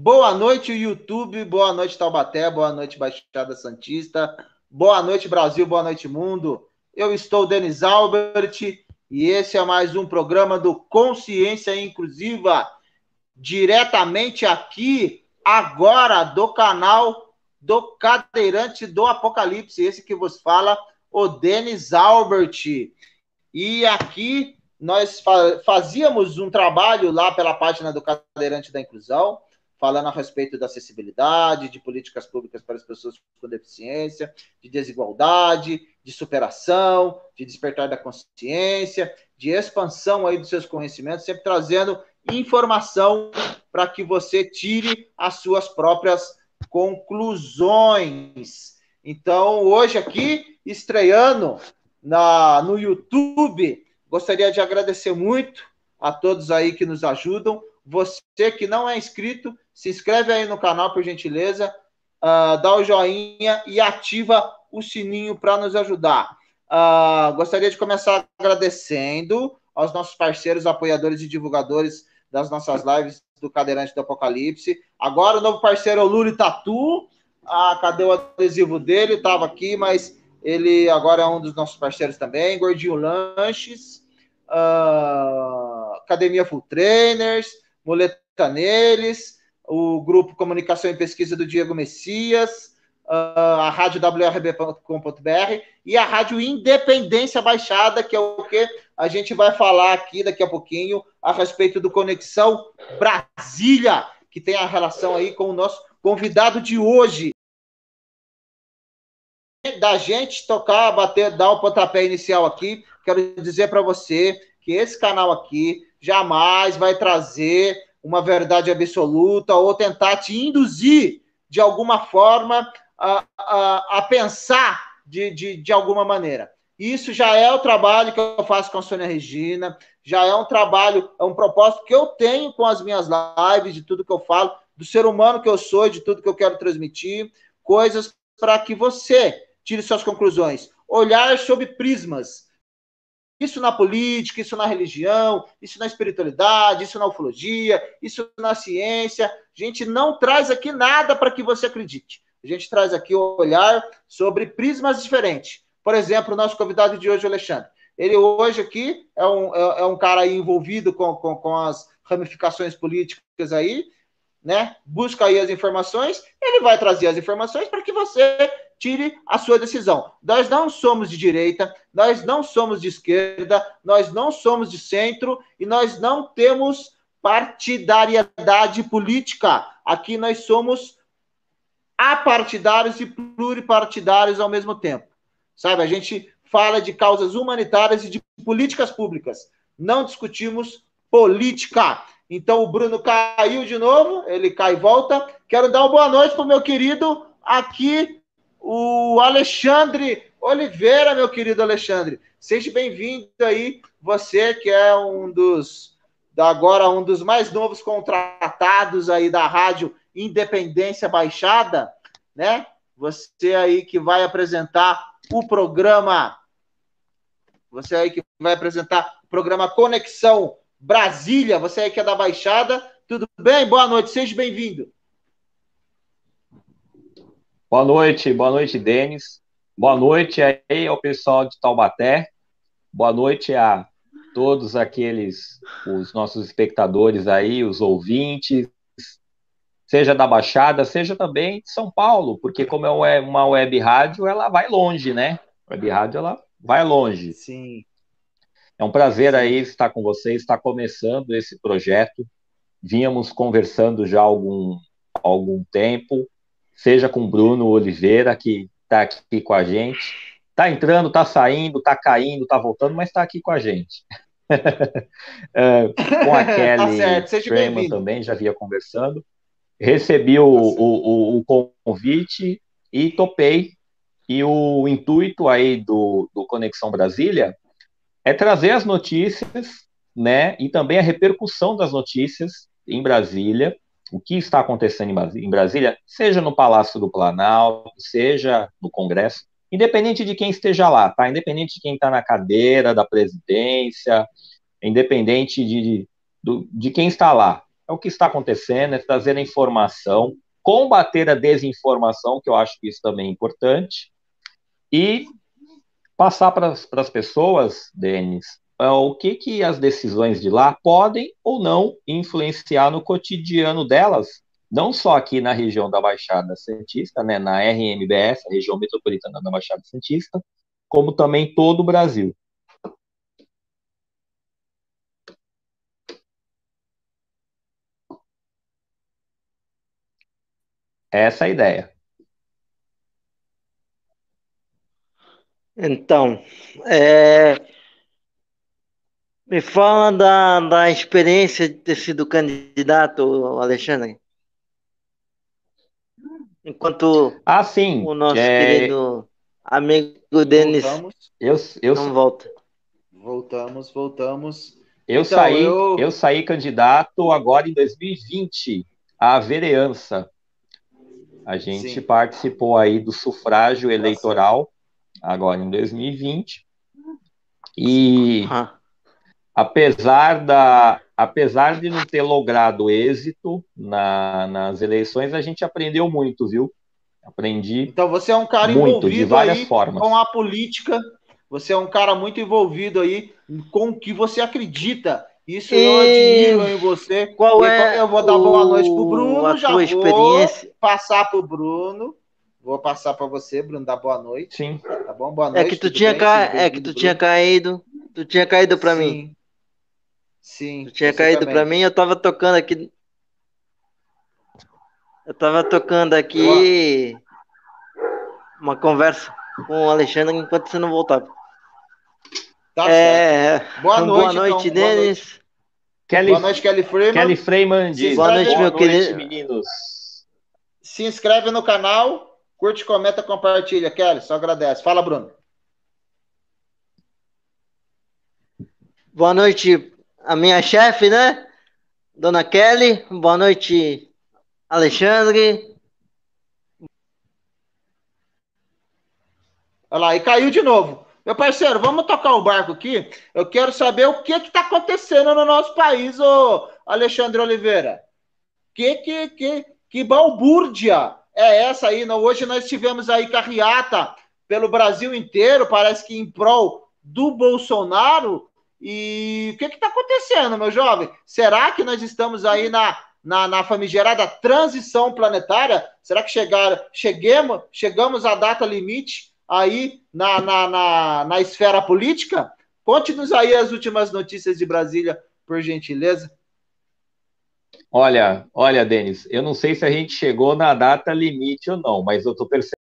Boa noite, YouTube. Boa noite, Taubaté. Boa noite, Baixada Santista. Boa noite, Brasil. Boa noite, mundo. Eu estou Denis Albert e esse é mais um programa do Consciência Inclusiva, diretamente aqui, agora, do canal do Cadeirante do Apocalipse. Esse que vos fala, o Denis Albert. E aqui nós fazíamos um trabalho lá pela página do Cadeirante da Inclusão falando a respeito da acessibilidade, de políticas públicas para as pessoas com deficiência, de desigualdade, de superação, de despertar da consciência, de expansão aí dos seus conhecimentos, sempre trazendo informação para que você tire as suas próprias conclusões. Então, hoje aqui, estreando na, no YouTube, gostaria de agradecer muito a todos aí que nos ajudam. Você que não é inscrito, se inscreve aí no canal, por gentileza, uh, dá o joinha e ativa o sininho para nos ajudar. Uh, gostaria de começar agradecendo aos nossos parceiros, apoiadores e divulgadores das nossas lives do Cadeirante do Apocalipse. Agora o novo parceiro é o Luli Tatu. Ah, cadê o adesivo dele? Estava aqui, mas ele agora é um dos nossos parceiros também. Gordinho Lanches, uh, Academia Full Trainers, Muleta Neles, o grupo Comunicação e Pesquisa do Diego Messias, uh, a rádio wrb.com.br e a rádio Independência Baixada, que é o que a gente vai falar aqui daqui a pouquinho a respeito do Conexão Brasília, que tem a relação aí com o nosso convidado de hoje. Da gente tocar, bater, dar o pontapé inicial aqui, quero dizer para você que esse canal aqui jamais vai trazer uma verdade absoluta ou tentar te induzir de alguma forma a, a, a pensar de, de, de alguma maneira. Isso já é o trabalho que eu faço com a Sônia Regina, já é um trabalho, é um propósito que eu tenho com as minhas lives, de tudo que eu falo, do ser humano que eu sou, de tudo que eu quero transmitir, coisas para que você tire suas conclusões. Olhar sob prismas isso na política, isso na religião, isso na espiritualidade, isso na ufologia, isso na ciência. A gente não traz aqui nada para que você acredite. A gente traz aqui o olhar sobre prismas diferentes. Por exemplo, o nosso convidado de hoje, o Alexandre. Ele hoje aqui é um, é, é um cara envolvido com, com, com as ramificações políticas aí, né? Busca aí as informações, ele vai trazer as informações para que você tire a sua decisão. Nós não somos de direita, nós não somos de esquerda, nós não somos de centro e nós não temos partidariedade política. Aqui nós somos apartidários e pluripartidários ao mesmo tempo. Sabe, a gente fala de causas humanitárias e de políticas públicas. Não discutimos política. Então o Bruno caiu de novo, ele cai e volta. Quero dar uma boa noite para o meu querido aqui o Alexandre Oliveira, meu querido Alexandre. Seja bem-vindo aí, você que é um dos, agora um dos mais novos contratados aí da Rádio Independência Baixada, né? Você aí que vai apresentar o programa, você aí que vai apresentar o programa Conexão Brasília, você aí que é da Baixada, tudo bem? Boa noite, seja bem-vindo. Boa noite, boa noite, Denis. Boa noite aí ao pessoal de Taubaté. Boa noite a todos aqueles, os nossos espectadores aí, os ouvintes, seja da Baixada, seja também de São Paulo, porque como é uma web rádio, ela vai longe, né? Web rádio, ela vai longe. Sim. É um prazer aí estar com vocês, estar começando esse projeto. Vínhamos conversando já há algum, algum tempo, seja com o Bruno Oliveira, que está aqui com a gente. Está entrando, está saindo, está caindo, está voltando, mas está aqui com a gente. é, com a tá Kelly tá também, já havia conversando. Recebi o, tá o, o, convite e topei. E o intuito aí do, do Conexão Brasília é trazer as notícias, né, e também a repercussão das notícias em Brasília, o que está acontecendo em Brasília, seja no Palácio do Planalto, seja no Congresso, independente de quem esteja lá, tá? Independente de quem está na cadeira da presidência, independente de, de, de quem está lá. é o que está acontecendo, é trazer a informação, combater a desinformação, que eu acho que isso também é importante, e passar para as pessoas, Denis, o que, que as decisões de lá podem ou não influenciar no cotidiano delas, não só aqui na região da Baixada Santista, né, na RMBS, a região metropolitana da Baixada Santista, como também todo o Brasil. Essa é a ideia. Então, é, me fala da, da experiência de ter sido candidato, Alexandre. Enquanto ah, sim, o nosso é... querido amigo Denis eu, eu, não volta. Voltamos, voltamos. Eu, então, saí, eu... eu saí candidato agora em 2020 à vereança. A gente sim. participou aí do sufrágio eleitoral agora em 2020. E ah. Apesar, da, apesar de não ter logrado êxito na, nas eleições, a gente aprendeu muito, viu? Aprendi. Então você é um cara muito, envolvido de várias formas. com a política. Você é um cara muito envolvido aí com o que você acredita. Isso e... eu admiro em você. Qual é? Eu vou dar boa noite pro Bruno, já vou experiência? passar pro Bruno. Vou passar para você, Bruno, dar boa noite. Sim. Tá bom? Boa noite. É que tu tinha ca... é que tu tinha caído, tu tinha caído para mim. Sim. Tu tinha caído para mim, eu tava tocando aqui Eu tava tocando aqui boa. uma conversa com o Alexandre enquanto você não voltava. Tá é... Boa noite, boa noite, então. Denis. Kelly... Boa noite, Kelly Freeman. Kelly Freeman diz. Boa noite, meu boa querido. meninos. Se inscreve no canal, Curte, comenta, compartilha. Kelly, só agradece. Fala, Bruno. Boa noite, a minha chefe, né? Dona Kelly. Boa noite, Alexandre. Olha lá, e caiu de novo. Meu parceiro, vamos tocar o barco aqui. Eu quero saber o que está acontecendo no nosso país, ô Alexandre Oliveira. Que, que, que, que balbúrdia é essa aí. Não? Hoje nós tivemos aí carreata pelo Brasil inteiro, parece que em prol do Bolsonaro. E o que está acontecendo, meu jovem? Será que nós estamos aí na, na, na famigerada transição planetária? Será que chegar, cheguemos, chegamos à data limite aí na, na, na, na esfera política? Conte-nos aí as últimas notícias de Brasília, por gentileza. Olha, olha, Denis, eu não sei se a gente chegou na data limite ou não, mas eu estou percebendo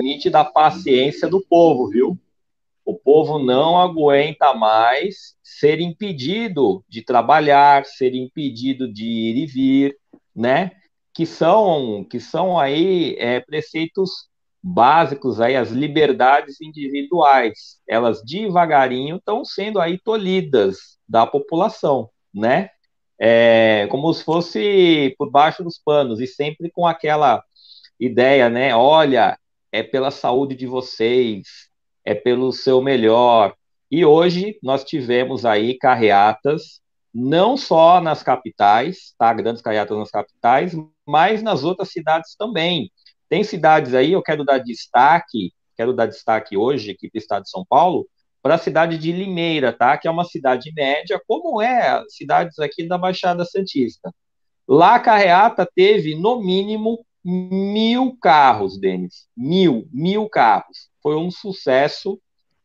limite da paciência do povo, viu? O povo não aguenta mais ser impedido de trabalhar, ser impedido de ir e vir, né? Que são, que são aí é, preceitos básicos aí, as liberdades individuais. Elas devagarinho estão sendo aí tolhidas da população, né? é, como se fosse por baixo dos panos, e sempre com aquela ideia, né? Olha, é pela saúde de vocês, é pelo seu melhor. E hoje nós tivemos aí carreatas, não só nas capitais, tá? Grandes carreatas nas capitais, mas nas outras cidades também. Tem cidades aí, eu quero dar destaque, quero dar destaque hoje aqui para o estado de São Paulo, para a cidade de Limeira, tá? Que é uma cidade média, como é cidades aqui da Baixada Santista. Lá a carreata teve, no mínimo, mil carros, Denis. Mil, mil carros. Foi um sucesso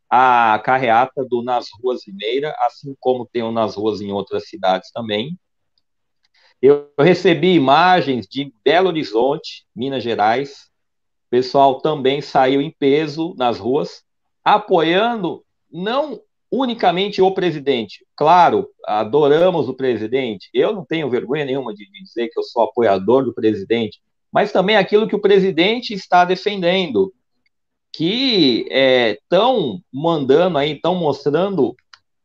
a carreata do Nas Ruas Limeira, assim como tem o Nas Ruas em outras cidades também. Eu recebi imagens de Belo Horizonte, Minas Gerais. O pessoal também saiu em peso nas ruas, apoiando não unicamente o presidente. Claro, adoramos o presidente. Eu não tenho vergonha nenhuma de dizer que eu sou apoiador do presidente, mas também aquilo que o presidente está defendendo, que estão é, mandando aí, estão mostrando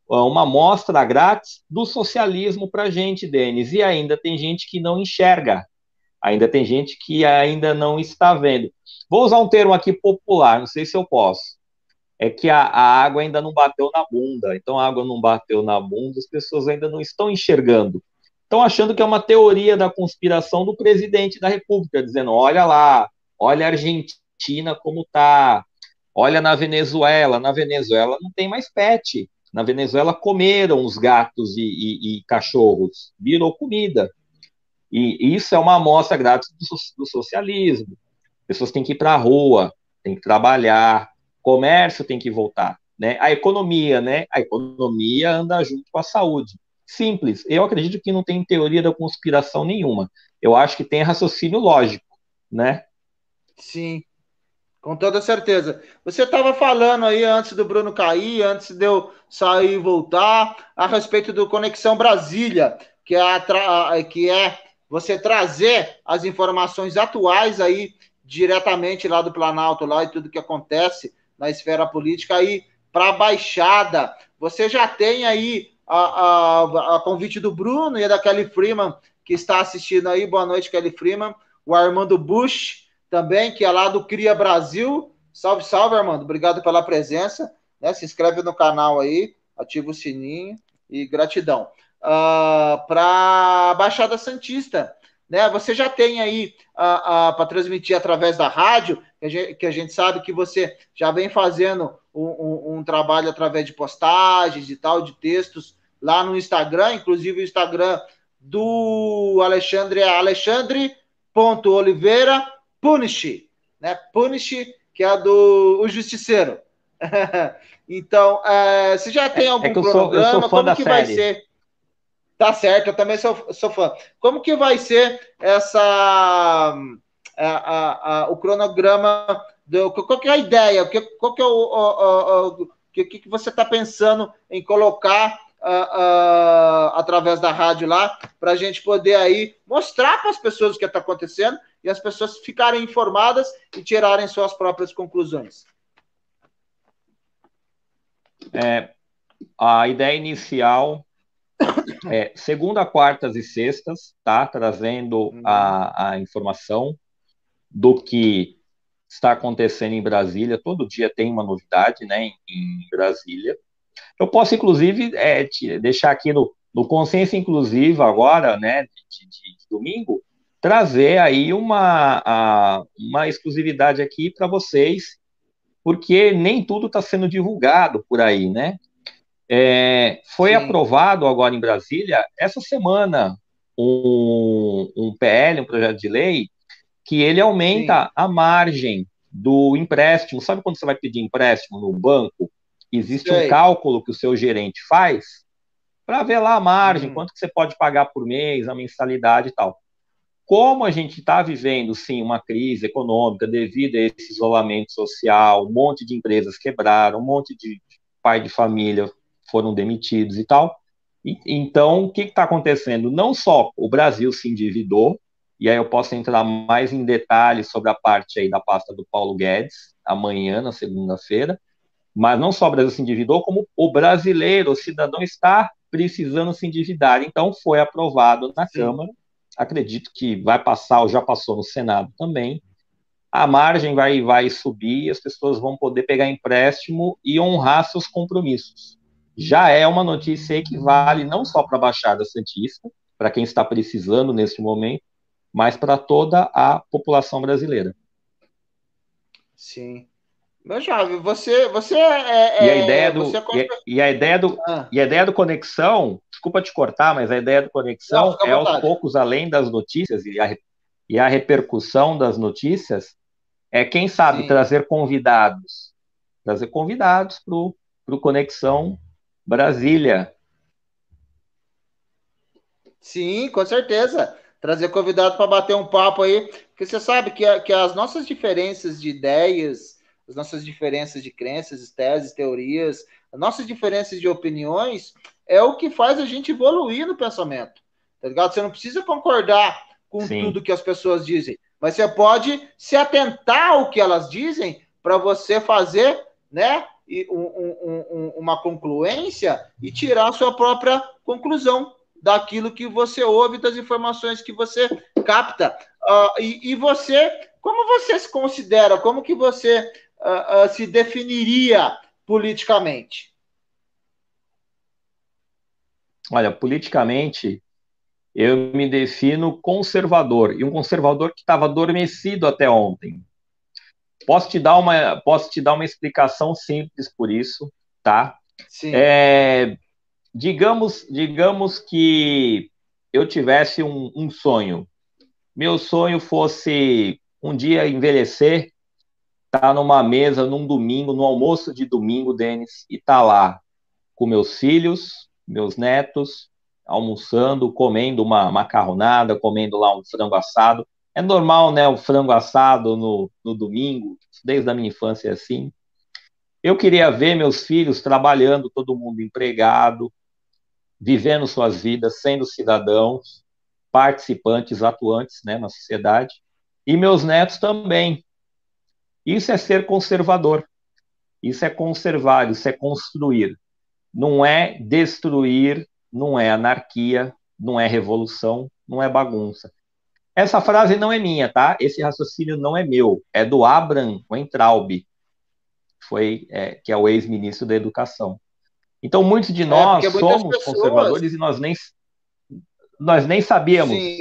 uma mostra grátis do socialismo para a gente, Denis, e ainda tem gente que não enxerga, ainda tem gente que ainda não está vendo. Vou usar um termo aqui popular, não sei se eu posso é que a, a, água ainda não bateu na bunda. Então, a água não bateu na bunda, as pessoas ainda não estão enxergando. Estão achando que é uma teoria da conspiração do presidente da República, dizendo: olha lá, olha a Argentina como tá, olha na Venezuela, na Venezuela não tem mais pet. Na Venezuela comeram os gatos e, e, e cachorros, virou comida. E isso é uma amostra grátis do, do socialismo. Pessoas têm que ir para a rua, têm que trabalhar, comércio tem que voltar. Né? A economia, né? A economia anda junto com a saúde. Simples. Eu acredito que não tem teoria da conspiração nenhuma. Eu acho que tem raciocínio lógico, né? Sim, com toda certeza. Você estava falando aí antes do Bruno cair, antes de eu sair e voltar, a respeito do Conexão Brasília, que é, a, que é você trazer as informações atuais aí diretamente lá do Planalto lá e tudo que acontece na esfera política aí para a Baixada. Você já tem aí a, a, a, convite do Bruno e da Kelly Freeman, que está assistindo aí. Boa noite, Kelly Freeman. O Armando Bush também, que é lá do Cria Brasil. Salve, salve, Armando. Obrigado pela presença. Né? Se inscreve no canal aí, ativa o sininho e gratidão. Uh, ah, para Baixada Santista, né? Você já tem aí uh, uh, para transmitir através da rádio, que a, gente, que a, gente, sabe que você já vem fazendo um, um, trabalho através de postagens e tal, de textos lá no Instagram, inclusive o Instagram do Alexandre é alexandre.oliveira Punish, né? Punish, que é do o Justiceiro. então, é, você já tem algum é cronograma? Sou, como que série. vai ser? Tá certo, eu também sou, sou fã. Como que vai ser essa a, a, a, o cronograma? Qual que é a ideia? Qual que é o, o, o, o que, que você está pensando em colocar uh, uh, através da rádio lá, para a gente poder aí mostrar para as pessoas o que está acontecendo e as pessoas ficarem informadas e tirarem suas próprias conclusões. É, a ideia inicial é segunda, quartas e sextas, tá? Trazendo a, a informação do que está acontecendo em Brasília. Todo dia tem uma novidade, né, em, Brasília. Eu posso, inclusive, é, deixar aqui no, no Consciência Inclusiva agora, né, de, de, de domingo, trazer aí uma, a, uma exclusividade aqui para vocês, porque nem tudo está sendo divulgado por aí, né? É, foi Sim. aprovado agora em Brasília, essa semana, um, um PL, um projeto de lei, que ele aumenta Sim. a margem do empréstimo. Sabe quando você vai pedir empréstimo no banco? Existe Sei. um cálculo que o seu gerente faz para ver lá a margem, hum. quanto que você pode pagar por mês, a mensalidade e tal. Como a gente está vivendo, sim, uma crise econômica devido a esse isolamento social, um monte de empresas quebraram, um monte de pai de família foram demitidos e tal. E, então, o que está acontecendo? Não só o Brasil se endividou, e aí eu posso entrar mais em detalhes sobre a parte aí da pasta do Paulo Guedes, amanhã, na segunda-feira, mas não só o Brasil se endividou, como o brasileiro, o cidadão está precisando se endividar. Então, foi aprovado na Sim. Câmara, acredito que vai passar, ou já passou no Senado também, a margem vai, vai subir, as pessoas vão poder pegar empréstimo e honrar seus compromissos. Já é uma notícia que vale não só para a Baixada Santista, para quem está precisando neste momento, mas para toda a população brasileira. Sim. Meu jovem, você, você é, e a é, ideia do é... e, a ideia do ah. e a ideia do conexão, desculpa te cortar, mas a ideia do conexão Não, é aos poucos além das notícias e a, e a repercussão das notícias é quem sabe Sim. trazer convidados, trazer convidados para o conexão Brasília. Sim, com certeza. Trazer convidado para bater um papo aí, porque você sabe que, que as nossas diferenças de ideias as nossas diferenças de crenças, teses, teorias, as nossas diferenças de opiniões é o que faz a gente evoluir no pensamento. Tá ligado? Você não precisa concordar com Sim. tudo que as pessoas dizem, mas você pode se atentar ao que elas dizem para você fazer, né, um, um, um, uma concluência e tirar a sua própria conclusão daquilo que você ouve, das informações que você capta. Uh, e, e, você, como você se considera? Como que você uh, uh, se definiria politicamente? Olha, politicamente, eu me defino conservador, e um conservador que estava adormecido até ontem. Posso te dar uma, posso te dar uma explicação simples por isso, tá? Sim. É, digamos, digamos que eu tivesse um, um sonho. Meu sonho fosse um dia envelhecer, estar tá numa mesa num domingo, no almoço de domingo, Denis, e tá lá com meus filhos, meus netos, almoçando, comendo uma macarronada, comendo lá um frango assado. É normal, né, o frango assado no, no domingo, desde a minha infância é assim. Eu queria ver meus filhos trabalhando, todo mundo empregado, vivendo suas vidas, sendo cidadãos, participantes, atuantes né, na sociedade, e meus netos também. Isso é ser conservador, isso é conservar, isso é construir. Não é destruir, não é anarquia, não é revolução, não é bagunça. Essa frase não é minha, tá? Esse raciocínio não é meu, é do Abraham Weintraub, foi é, que é o ex-ministro da Educação. Então, muitos de é, nós é, somos pessoas... conservadores e nós nem, nós nem sabíamos. Sim,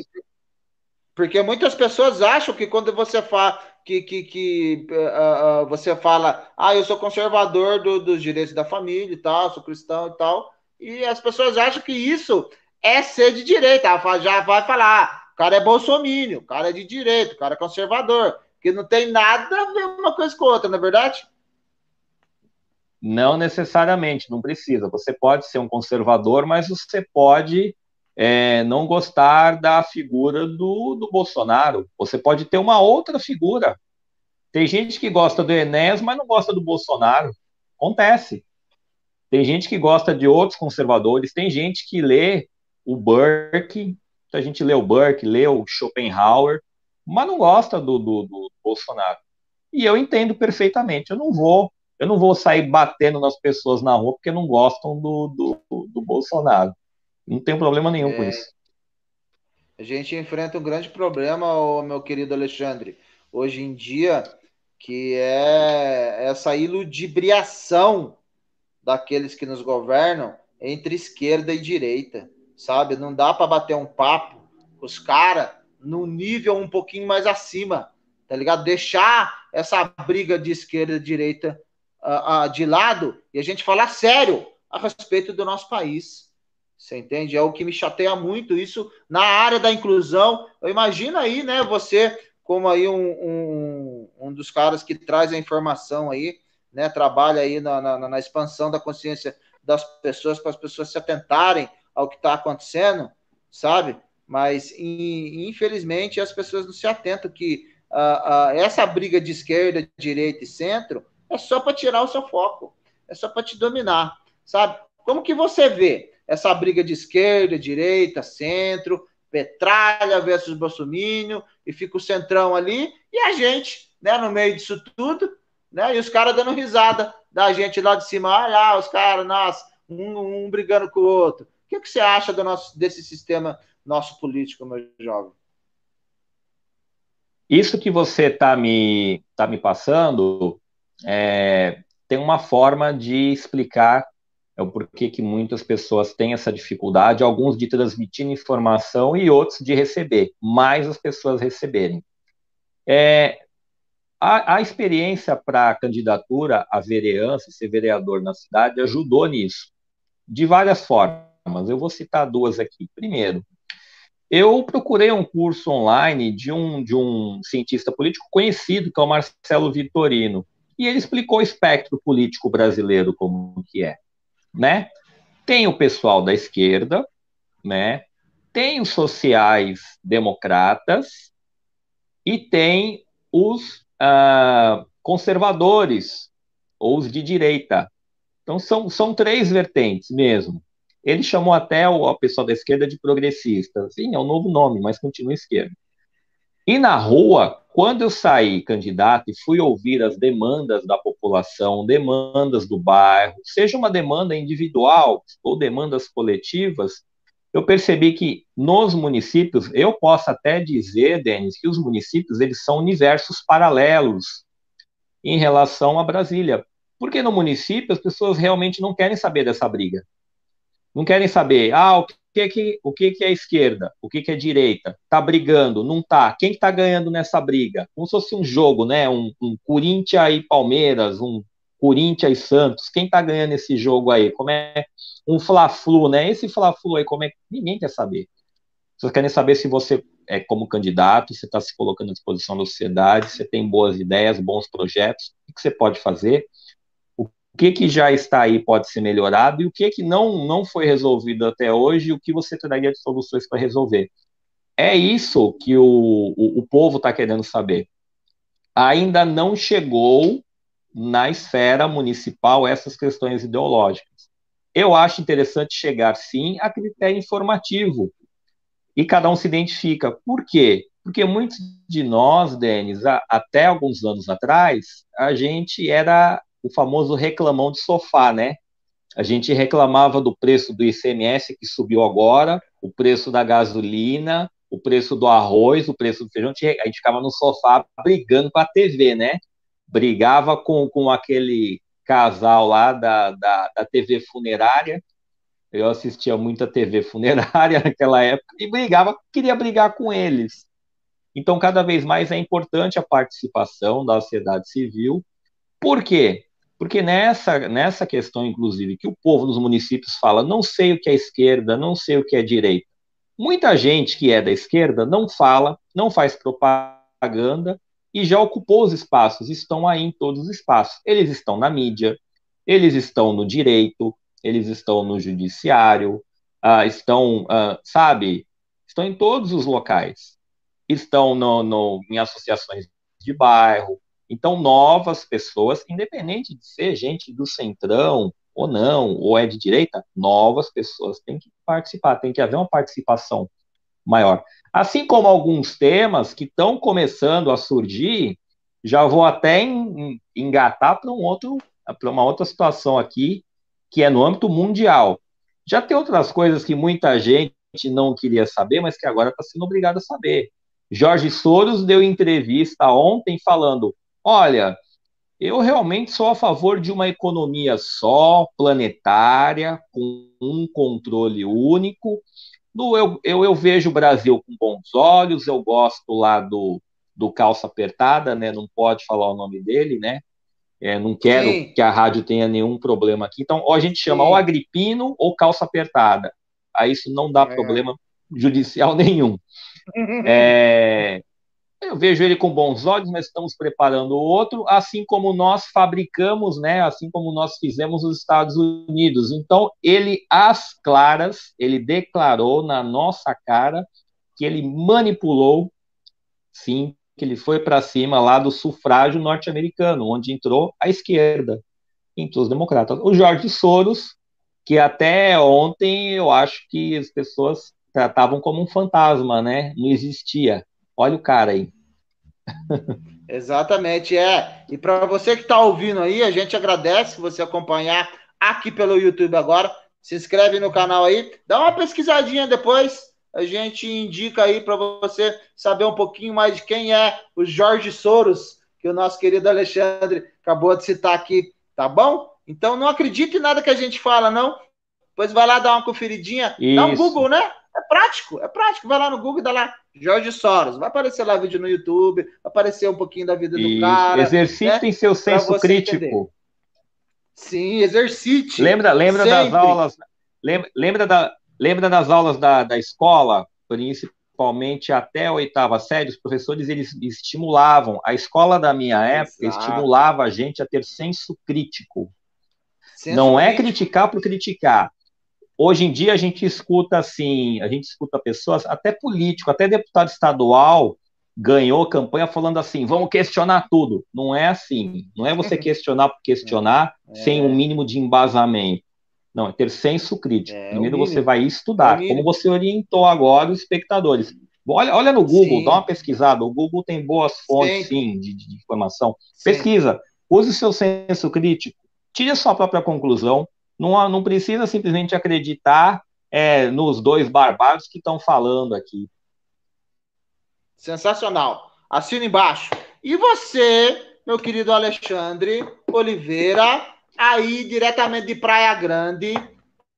porque muitas pessoas acham que quando você fala que, que, que uh, uh, você fala, ah, eu sou conservador do, dos direitos da família e tal, sou cristão e tal, e as pessoas acham que isso é ser de direita, já vai falar, o cara é bolsomínio, o cara é de direita, o cara é conservador, que não tem nada a ver uma coisa com a outra, não é verdade? Não necessariamente, não precisa. Você pode ser um conservador, mas você pode é, não gostar da figura do, do Bolsonaro. Você pode ter uma outra figura. Tem gente que gosta do Enéas, mas não gosta do Bolsonaro. Acontece. Tem gente que gosta de outros conservadores, tem gente que lê o Burke, a gente lê o Burke, lê o Schopenhauer, mas não gosta do, do, do Bolsonaro. E eu entendo perfeitamente. Eu não vou eu não vou sair batendo nas pessoas na rua porque não gostam do, do, do Bolsonaro. Não tem problema nenhum é, com isso. A gente enfrenta um grande problema, meu querido Alexandre, hoje em dia, que é essa iludibriação daqueles que nos governam entre esquerda e direita, sabe? Não dá para bater um papo com os caras no nível um pouquinho mais acima, tá ligado? Deixar essa briga de esquerda e direita uh, uh, de lado e a gente falar sério a respeito do nosso país. Você entende? É o que me chateia muito isso na área da inclusão. Eu imagino aí, né, você como aí um, um, um dos caras que traz a informação aí, né, trabalha aí na, na, na expansão da consciência das pessoas, para as pessoas se atentarem ao que está acontecendo, sabe? Mas, infelizmente, as pessoas não se atentam que uh, uh, essa briga de esquerda, direita e centro é só para tirar o seu foco, é só para te dominar, sabe? Como que você vê essa briga de esquerda, direita, centro, Petralha versus Bolsonaro, e fica o centrão ali, e a gente, né, no meio disso tudo, né, e os caras dando risada da gente lá de cima, olha lá, os caras, nossa, um, um, brigando com o outro. O que, que você acha do nosso, desse sistema nosso político, meu jovem? Isso que você está me, tá me passando é, tem uma forma de explicar é o porquê que muitas pessoas têm essa dificuldade, alguns de transmitir informação e outros de receber, mais as pessoas receberem. É, a, a experiência para a candidatura à vereança, ser vereador na cidade, ajudou nisso, de várias formas. Eu vou citar duas aqui. Primeiro, eu procurei um curso online de um, de um cientista político conhecido, que é o Marcelo Vitorino, e ele explicou o espectro político brasileiro como que é, né? Tem o pessoal da esquerda, né? Tem os sociais democratas e tem os ah, conservadores ou os de direita. Então são, são três vertentes mesmo. Ele chamou até o, o pessoal da esquerda de progressista. Sim, é um novo nome, mas continua esquerda. E na rua, quando eu saí candidato e fui ouvir as demandas da população, demandas do bairro, seja uma demanda individual ou demandas coletivas, eu percebi que nos municípios, eu posso até dizer, Denis, que os municípios eles são universos paralelos em relação a Brasília. Porque no município as pessoas realmente não querem saber dessa briga. Não querem saber, ah, o que que, o que que é esquerda? O que que é direita? Tá brigando? Não tá? Quem está ganhando nessa briga? Como se fosse um jogo, né? Um, um Corinthians e Palmeiras, um Corinthians e Santos. Quem está ganhando esse jogo aí? Como é um Fla-Flu, né? Esse Fla-Flu aí, como é? Ninguém quer saber. Vocês querem saber se você é como candidato, você está se colocando à disposição da sociedade, você tem boas ideias, bons projetos, o que você pode fazer? O que, que já está aí pode ser melhorado e o que, que não, não foi resolvido até hoje e o que você traria de soluções para resolver. É isso que o, o, o povo está querendo saber. Ainda não chegou na esfera municipal essas questões ideológicas. Eu acho interessante chegar, sim, a critério informativo. E cada um se identifica. Por quê? Porque muitos de nós, Denis, até alguns anos atrás, a gente era o famoso reclamão de sofá, né? A gente reclamava do preço do ICMS que subiu agora, o preço da gasolina, o preço do arroz, o preço do feijão. A gente ficava no sofá brigando com a TV, né? Brigava com, com aquele casal lá da, da, da TV funerária. Eu assistia muita TV funerária naquela época e brigava, queria brigar com eles. Então, cada vez mais é importante a participação da sociedade civil. Por quê? Porque nessa, nessa questão, inclusive, que o povo dos municípios fala, não sei o que é esquerda, não sei o que é direita. Muita gente que é da esquerda não fala, não faz propaganda e já ocupou os espaços, estão aí em todos os espaços. Eles estão na mídia, eles estão no direito, eles estão no judiciário, uh, estão, uh, sabe, estão em todos os locais. Estão no, no, em associações de bairro, então, novas pessoas, independente de ser gente do centrão ou não, ou é de direita, novas pessoas têm que participar, tem que haver uma participação maior. Assim como alguns temas que estão começando a surgir, já vou até engatar para um outro, para uma outra situação aqui, que é no âmbito mundial. Já tem outras coisas que muita gente não queria saber, mas que agora está sendo obrigado a saber. Jorge Soros deu entrevista ontem falando: Olha, eu realmente sou a favor de uma economia só, planetária, com um controle único. No, eu, eu, eu, vejo o Brasil com bons olhos, eu gosto lá do, do calça apertada, né? Não pode falar o nome dele, né? É, não quero Sim. que a rádio tenha nenhum problema aqui. Então, ou a gente chama Sim. ou agripino ou calça apertada. Aí isso não dá é. problema judicial nenhum. É, eu vejo ele com bons olhos, mas estamos preparando outro, assim como nós fabricamos, né? Assim como nós fizemos nos Estados Unidos. Então, ele, às claras, ele declarou na nossa cara que ele manipulou, sim, que ele foi para cima lá do sufrágio norte-americano, onde entrou a esquerda, entrou os democratas. O Jorge Soros, que até ontem eu acho que as pessoas tratavam como um fantasma, né? Não existia. Olha o cara aí. Exatamente, é. E para você que está ouvindo aí, a gente agradece você acompanhar aqui pelo YouTube agora. Se inscreve no canal aí, dá uma pesquisadinha depois. A gente indica aí para você saber um pouquinho mais de quem é o Jorge Soros, que o nosso querido Alexandre acabou de citar aqui, tá bom? Então não acredite em nada que a gente fala, não. Pois vai lá dar uma conferidinha, Isso. dá um Google, né? É prático, é prático. Vai lá no Google e dá lá Jorge Soros. Vai aparecer lá vídeo no YouTube, vai aparecer um pouquinho da vida do Isso. cara. Exercitem né? seu senso crítico. Entender. Sim, exercite. Lembra, lembra das aulas. Lembra, lembra, da, lembra das aulas da, da escola, principalmente até a oitava série, os professores eles estimulavam. A escola da minha época Exato. estimulava a gente a ter senso crítico. Senso Não é crítico. é criticar por criticar Hoje em dia a gente escuta assim, a gente escuta pessoas, até político, até deputado estadual ganhou campanha falando assim, vamos questionar tudo. Não é assim. Não é você questionar por questionar é. sem um mínimo de embasamento. Não, é ter senso crítico. É, Primeiro você vai estudar, como você orientou agora os espectadores. Olha, olha no Google, sim. dá uma pesquisada. O Google tem boas fontes, sim, sim de, de, informação. Sim. Pesquisa, use o seu senso crítico, tire a sua própria conclusão, não, não precisa simplesmente acreditar é, nos dois barbados que estão falando aqui. Sensacional. Assina embaixo. E você, meu querido Alexandre Oliveira, aí diretamente de Praia Grande,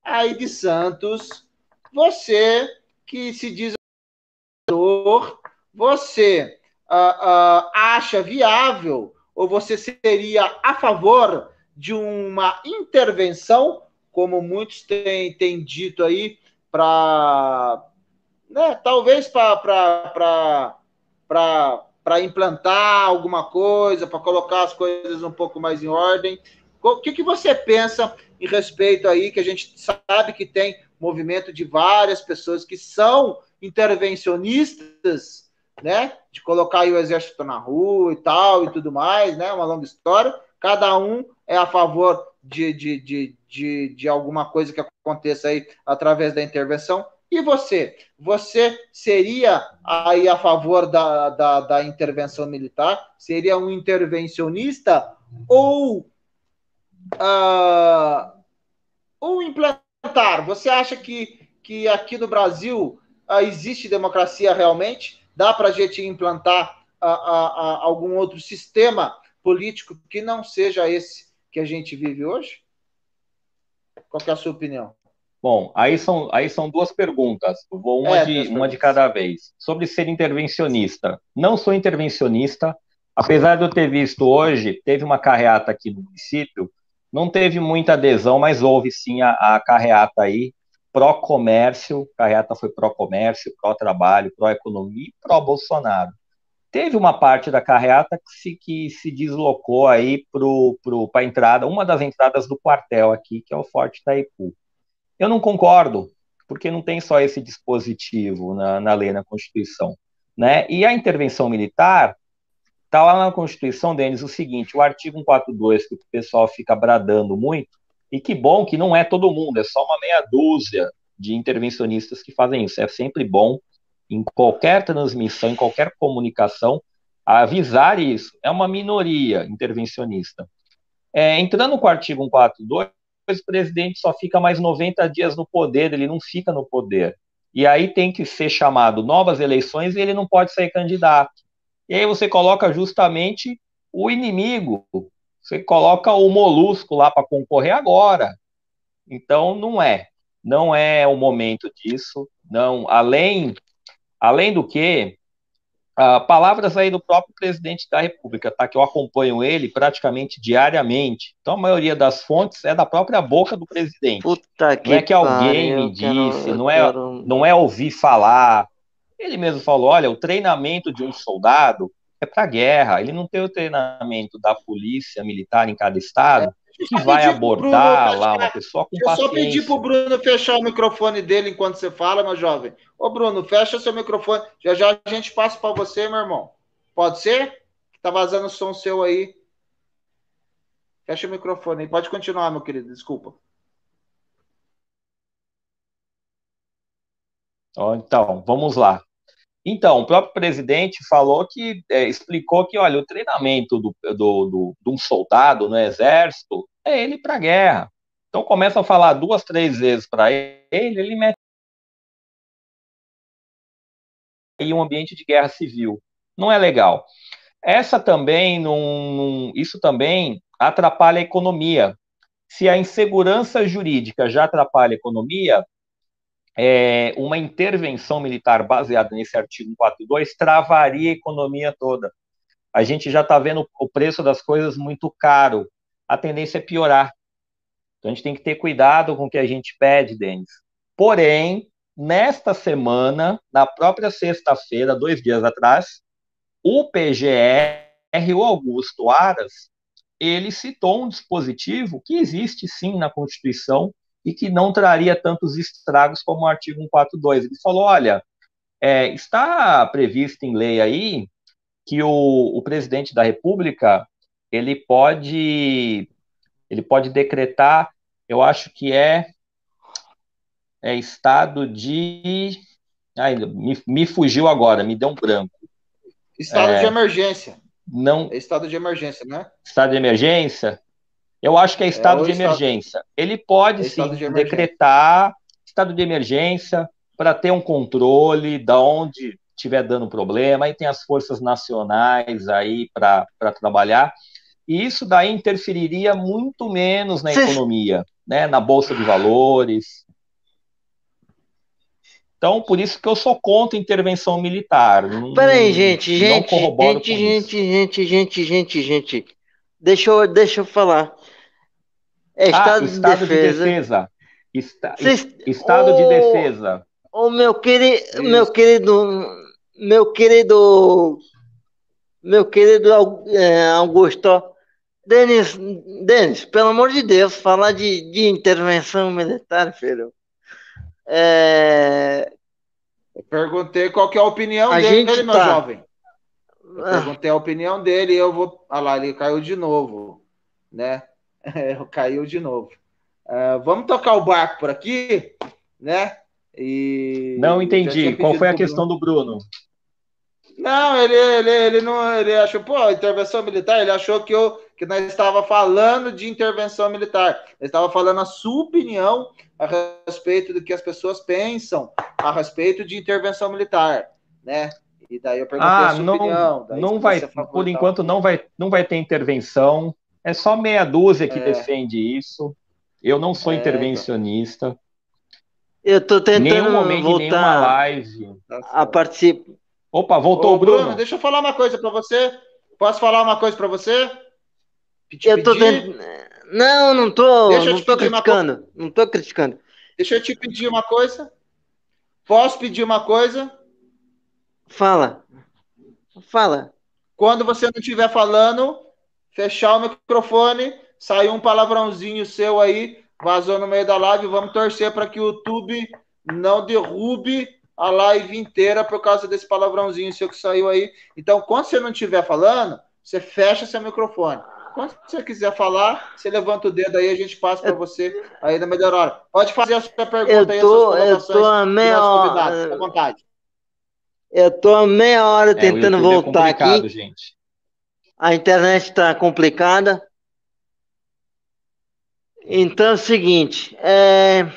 aí de Santos, você que se diz você uh, uh, acha viável ou você seria a favor de uma intervenção, como muitos têm, têm dito aí, para né, talvez para implantar alguma coisa, para colocar as coisas um pouco mais em ordem. O que, que você pensa em respeito aí, que a gente sabe que tem movimento de várias pessoas que são intervencionistas, né? De colocar o exército na rua e tal e tudo mais, né? Uma longa história. Cada um é a favor de, de, de, de, de alguma coisa que aconteça aí através da intervenção. E você? Você seria aí a favor da, da, da intervenção militar? Seria um intervencionista ou uh, ou implantar? Você acha que, que aqui no Brasil uh, existe democracia realmente? Dá para a gente implantar uh, algum outro sistema político que não seja esse que a gente vive hoje? Qual é a sua opinião? Bom, aí são, aí são duas perguntas. Vou uma, é, de, uma de cada vez. Sobre ser intervencionista. Não sou intervencionista. Apesar de eu ter visto hoje, teve uma carreata aqui no município não teve muita adesão, mas houve sim a, a carreata aí, pró-comércio, carreata foi pró-comércio, pró-trabalho, pró-economia e pró-Bolsonaro. Teve uma parte da carreata que se, que se deslocou aí para a entrada, uma das entradas do quartel aqui, que é o Forte Itaipu. Eu não concordo, porque não tem só esse dispositivo na, na lei, na Constituição. Né? E a intervenção militar, Está lá na Constituição, Denis, o seguinte: o artigo 142, que o pessoal fica bradando muito, e que bom que não é todo mundo, é só uma meia dúzia de intervencionistas que fazem isso. É sempre bom, em qualquer transmissão, em qualquer comunicação, avisar isso. É uma minoria intervencionista. É, entrando com o artigo 142, o presidente só fica mais 90 dias no poder, ele não fica no poder. E aí tem que ser chamado novas eleições e ele não pode ser candidato. E aí você coloca justamente o inimigo, você coloca o molusco lá para concorrer agora. Então não é, não é o momento disso, não. Além, além do que, uh, palavras aí do próprio presidente da República, tá? Que eu acompanho ele praticamente diariamente. Então a maioria das fontes é da própria boca do presidente. Puta que não é que alguém me disse, quero, não é, quero... não é ouvir falar, ele mesmo falou: olha, o treinamento de um soldado é para guerra. Ele não tem o treinamento da polícia militar em cada estado é, que vai abordar Bruno, lá uma pessoa com paciência. Eu só pedir para o Bruno fechar o microfone dele enquanto você fala, meu jovem. Ô, Bruno, fecha seu microfone. Já já a gente passa para você, meu irmão. Pode ser? Tá vazando o som seu aí. Fecha o microfone aí. Pode continuar, meu querido. Desculpa. Então, vamos lá. Então, o próprio presidente falou que, é, explicou que, olha, o treinamento do, do, do, de um soldado no exército é ele para guerra. Então, começa a falar duas, três vezes para ele, ele mete em um ambiente de guerra civil. Não é legal. Essa também, num, isso também atrapalha a economia. Se a insegurança jurídica já atrapalha a economia, é, uma intervenção militar baseada nesse artigo 142 travaria a economia toda. A gente já está vendo o preço das coisas muito caro. A tendência é piorar. Então a gente tem que ter cuidado com o que a gente pede, Denis. Porém, nesta semana, na própria sexta-feira, dois dias atrás, o PGR, o Augusto Aras, ele citou um dispositivo que existe sim na Constituição, e que não traria tantos estragos como o artigo 142. Ele falou: olha, é, está previsto em lei aí que o, o presidente da República ele pode ele pode decretar, eu acho que é, é estado de Ai, me, me fugiu agora, me deu um branco. Estado é, de emergência. Não. É estado de emergência, né? Estado de emergência. Eu acho que é estado é de estado... emergência. Ele pode, é sim, de decretar estado de emergência para ter um controle de onde estiver dando problema. Aí tem as forças nacionais aí para trabalhar. E isso daí interferiria muito menos na economia, né, na bolsa de valores. Então, por isso que eu sou contra intervenção militar. Peraí, gente, gente, gente, gente, gente, gente, gente, gente. Deixa eu, deixa eu falar. É estado, ah, estado de defesa. De defesa. Está, Cês... Estado oh, de defesa. O oh, meu querido, meu querido, meu querido, meu querido é, Augusto, Denis, Denis, pelo amor de Deus, falar de, de intervenção militar, filho. É... Eu perguntei qual que é a opinião a dele, meu tá... jovem. Eu ah. perguntei a opinião dele e eu vou. Ah lá, ele caiu de novo, né? caiu de novo. Uh, vamos tocar o barco por aqui, né? E não entendi. Qual foi a questão do Bruno? Não, ele, ele, ele não, ele achou, pô, intervenção militar. Ele achou que eu que nós estava falando de intervenção militar. Ele estava falando a sua opinião a respeito do que as pessoas pensam a respeito de intervenção militar, né? E daí eu perguntei ah, a sua não, opinião. não vai, por enquanto não vai, não vai ter intervenção. É só meia dúzia que é. defende isso. Eu não sou é, intervencionista. Eu estou tentando nenhum momento, voltar nenhuma live. a participar. Opa, voltou Ô, o Bruno. Bruno. Deixa eu falar uma coisa para você. Posso falar uma coisa para você? Te eu tô tentando. Não, não tô, Deixa não tô criticando. Uma... Não tô criticando. Deixa eu te pedir uma coisa. Posso pedir uma coisa? Fala. Fala. Quando você não estiver falando, fechar o microfone, saiu um palavrãozinho seu aí, vazou no meio da live, vamos torcer para que o YouTube não derrube a live inteira por causa desse palavrãozinho seu que saiu aí. Então, quando você não estiver falando, você fecha seu microfone. Quando você quiser falar, você levanta o dedo aí, a gente passa para você aí na melhor hora. Pode fazer a sua pergunta eu tô, aí, as suas eu tô a meia hora, à vontade. Eu tô a meia hora é, tentando é, voltar é aqui. Gente a internet está complicada. Então é o seguinte, é,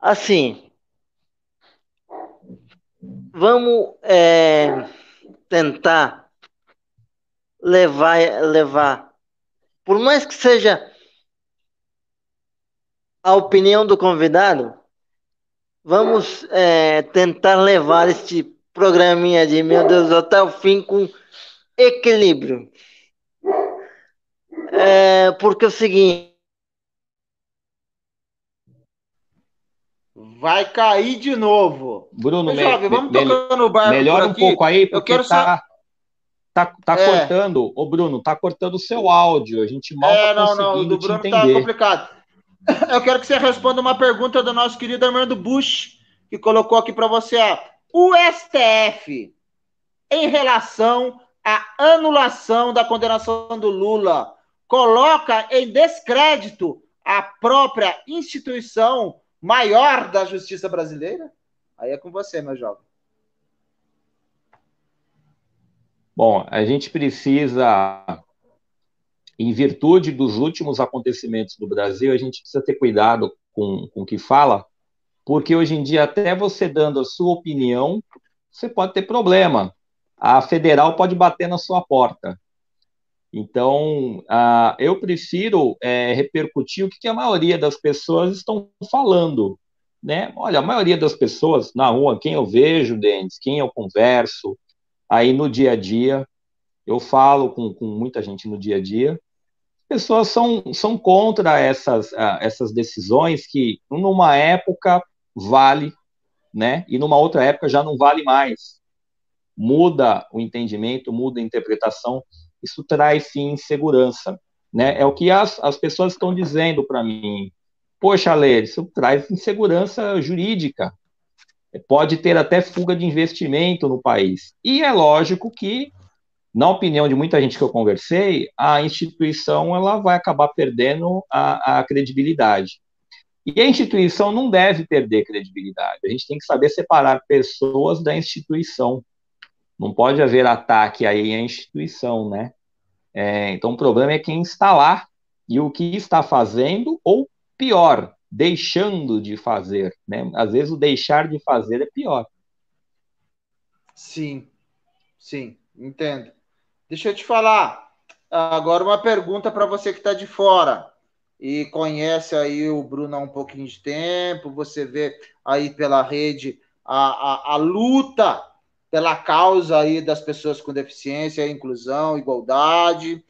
assim, vamos é, tentar levar, levar, por mais que seja a opinião do convidado, vamos é, tentar levar este programinha de meu Deus até o fim com equilíbrio. É, porque é o seguinte. Vai cair de novo. Bruno, me, jovem, vamos me, tocando o barco. Melhora um pouco aí, porque Eu quero tá, tá, tá é. cortando. Ô, Bruno, tá cortando o seu áudio. A gente mal é, tá não, não, do Bruno tá entender. tá complicado. Eu quero que você responda uma pergunta do nosso querido Armando Bush, que colocou aqui para você. O STF, em relação a anulação da condenação do Lula coloca em descrédito a própria instituição maior da justiça brasileira? Aí é com você, meu jovem. Bom, a gente precisa, em virtude dos últimos acontecimentos do Brasil, a gente precisa ter cuidado com, com o que fala, porque hoje em dia, até você dando a sua opinião, você pode ter problema a federal pode bater na sua porta. Então, uh, eu prefiro é, repercutir o que, que, a maioria das pessoas estão falando. Né? Olha, a maioria das pessoas na rua, quem eu vejo, Denis, quem eu converso, aí no dia a dia, eu falo com, com muita gente no dia a dia, pessoas são, são contra essas, uh, essas decisões que, numa época, vale, né? e numa outra época já não vale mais muda o entendimento, muda a interpretação, isso traz sim insegurança. Né? É o que as, as pessoas estão dizendo para mim. Poxa, Lê, isso traz insegurança jurídica. Pode ter até fuga de investimento no país. E é lógico que, na opinião de muita gente que eu conversei, a instituição ela vai acabar perdendo a, a credibilidade. E a instituição não deve perder credibilidade. A gente tem que saber separar pessoas da instituição. Não pode haver ataque aí à instituição, né? É, então, o problema é quem lá e o que está fazendo, ou pior, deixando de fazer, né? Às vezes o deixar de fazer é pior. Sim, sim, entendo. Deixa eu te falar agora uma pergunta para você que está de fora. e conhece aí o Bruno há um pouquinho de tempo, você vê aí pela rede a, a, a luta pela causa aí das pessoas com deficiência, inclusão, igualdade.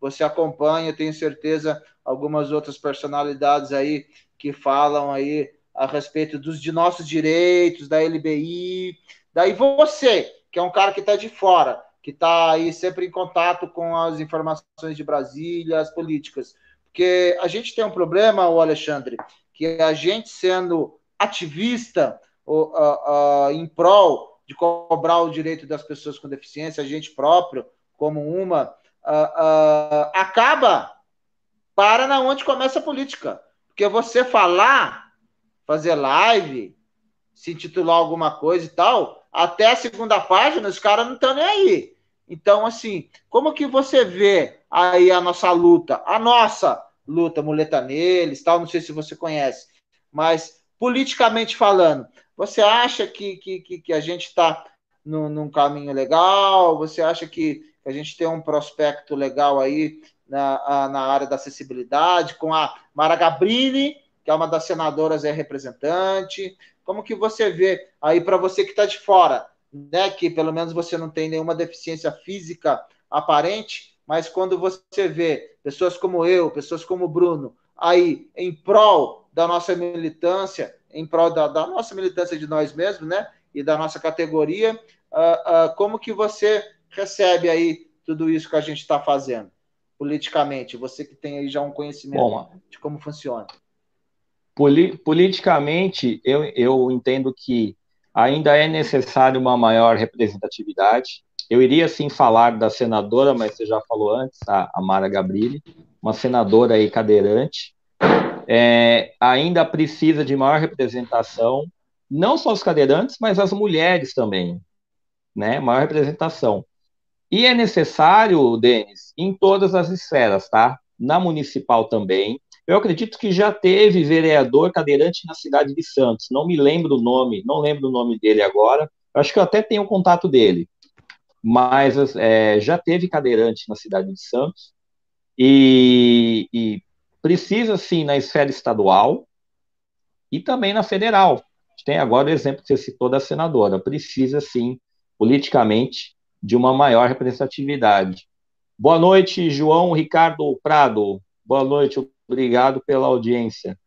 Você acompanha, tenho certeza, algumas outras personalidades aí que falam aí a respeito dos de nossos direitos, da LBI. Daí você, que é um cara que está de fora, que está aí sempre em contato com as informações de Brasília, as políticas. Porque a gente tem um problema, o Alexandre, que a gente sendo ativista uh, uh, em prol de cobrar o direito das pessoas com deficiência, a gente próprio, como uma, uh, acaba para na onde começa a política. Porque você falar, fazer live, se intitular alguma coisa e tal, até a segunda página os caras não estão nem aí. Então, assim, como que você vê aí a nossa luta? A nossa luta, muleta neles, tal, não sei se você conhece, mas politicamente falando, você acha que, que, que a gente está num caminho legal? Você acha que a gente tem um prospecto legal aí na, na área da acessibilidade, com a Mara Gabrini, que é uma das senadoras, é representante. Como que você vê aí para você que está de fora? né, que pelo menos você não tem nenhuma deficiência física aparente, mas quando você vê pessoas como eu, pessoas como o Bruno, aí em prol da nossa militância, em prol da, da nossa militância de nós mesmos, né, e da nossa categoria, uh, uh, como que você recebe aí tudo isso que a gente está fazendo politicamente? Você que tem aí já um conhecimento Bom, de como funciona. Politicamente, eu, eu entendo que ainda é necessário uma maior representatividade. Eu iria sim falar da senadora, mas você já falou antes, a, Mara Gabrilli, uma senadora aí cadeirante. É, ainda precisa de maior representação, não só os cadeirantes, mas as mulheres também, né? Maior representação. E é necessário, Denis, em todas as esferas, tá? Na municipal também, eu acredito que já teve vereador cadeirante na cidade de Santos. Não me lembro o nome, não lembro o nome dele agora. Acho que eu até tenho o contato dele. Mas é, já teve cadeirante na cidade de Santos. E, e precisa, sim, na esfera estadual e também na federal. Tem agora o exemplo que você citou da senadora. Precisa, sim, politicamente, de uma maior representatividade. Boa noite, João Ricardo Prado. Boa noite, Obrigado pela audiência.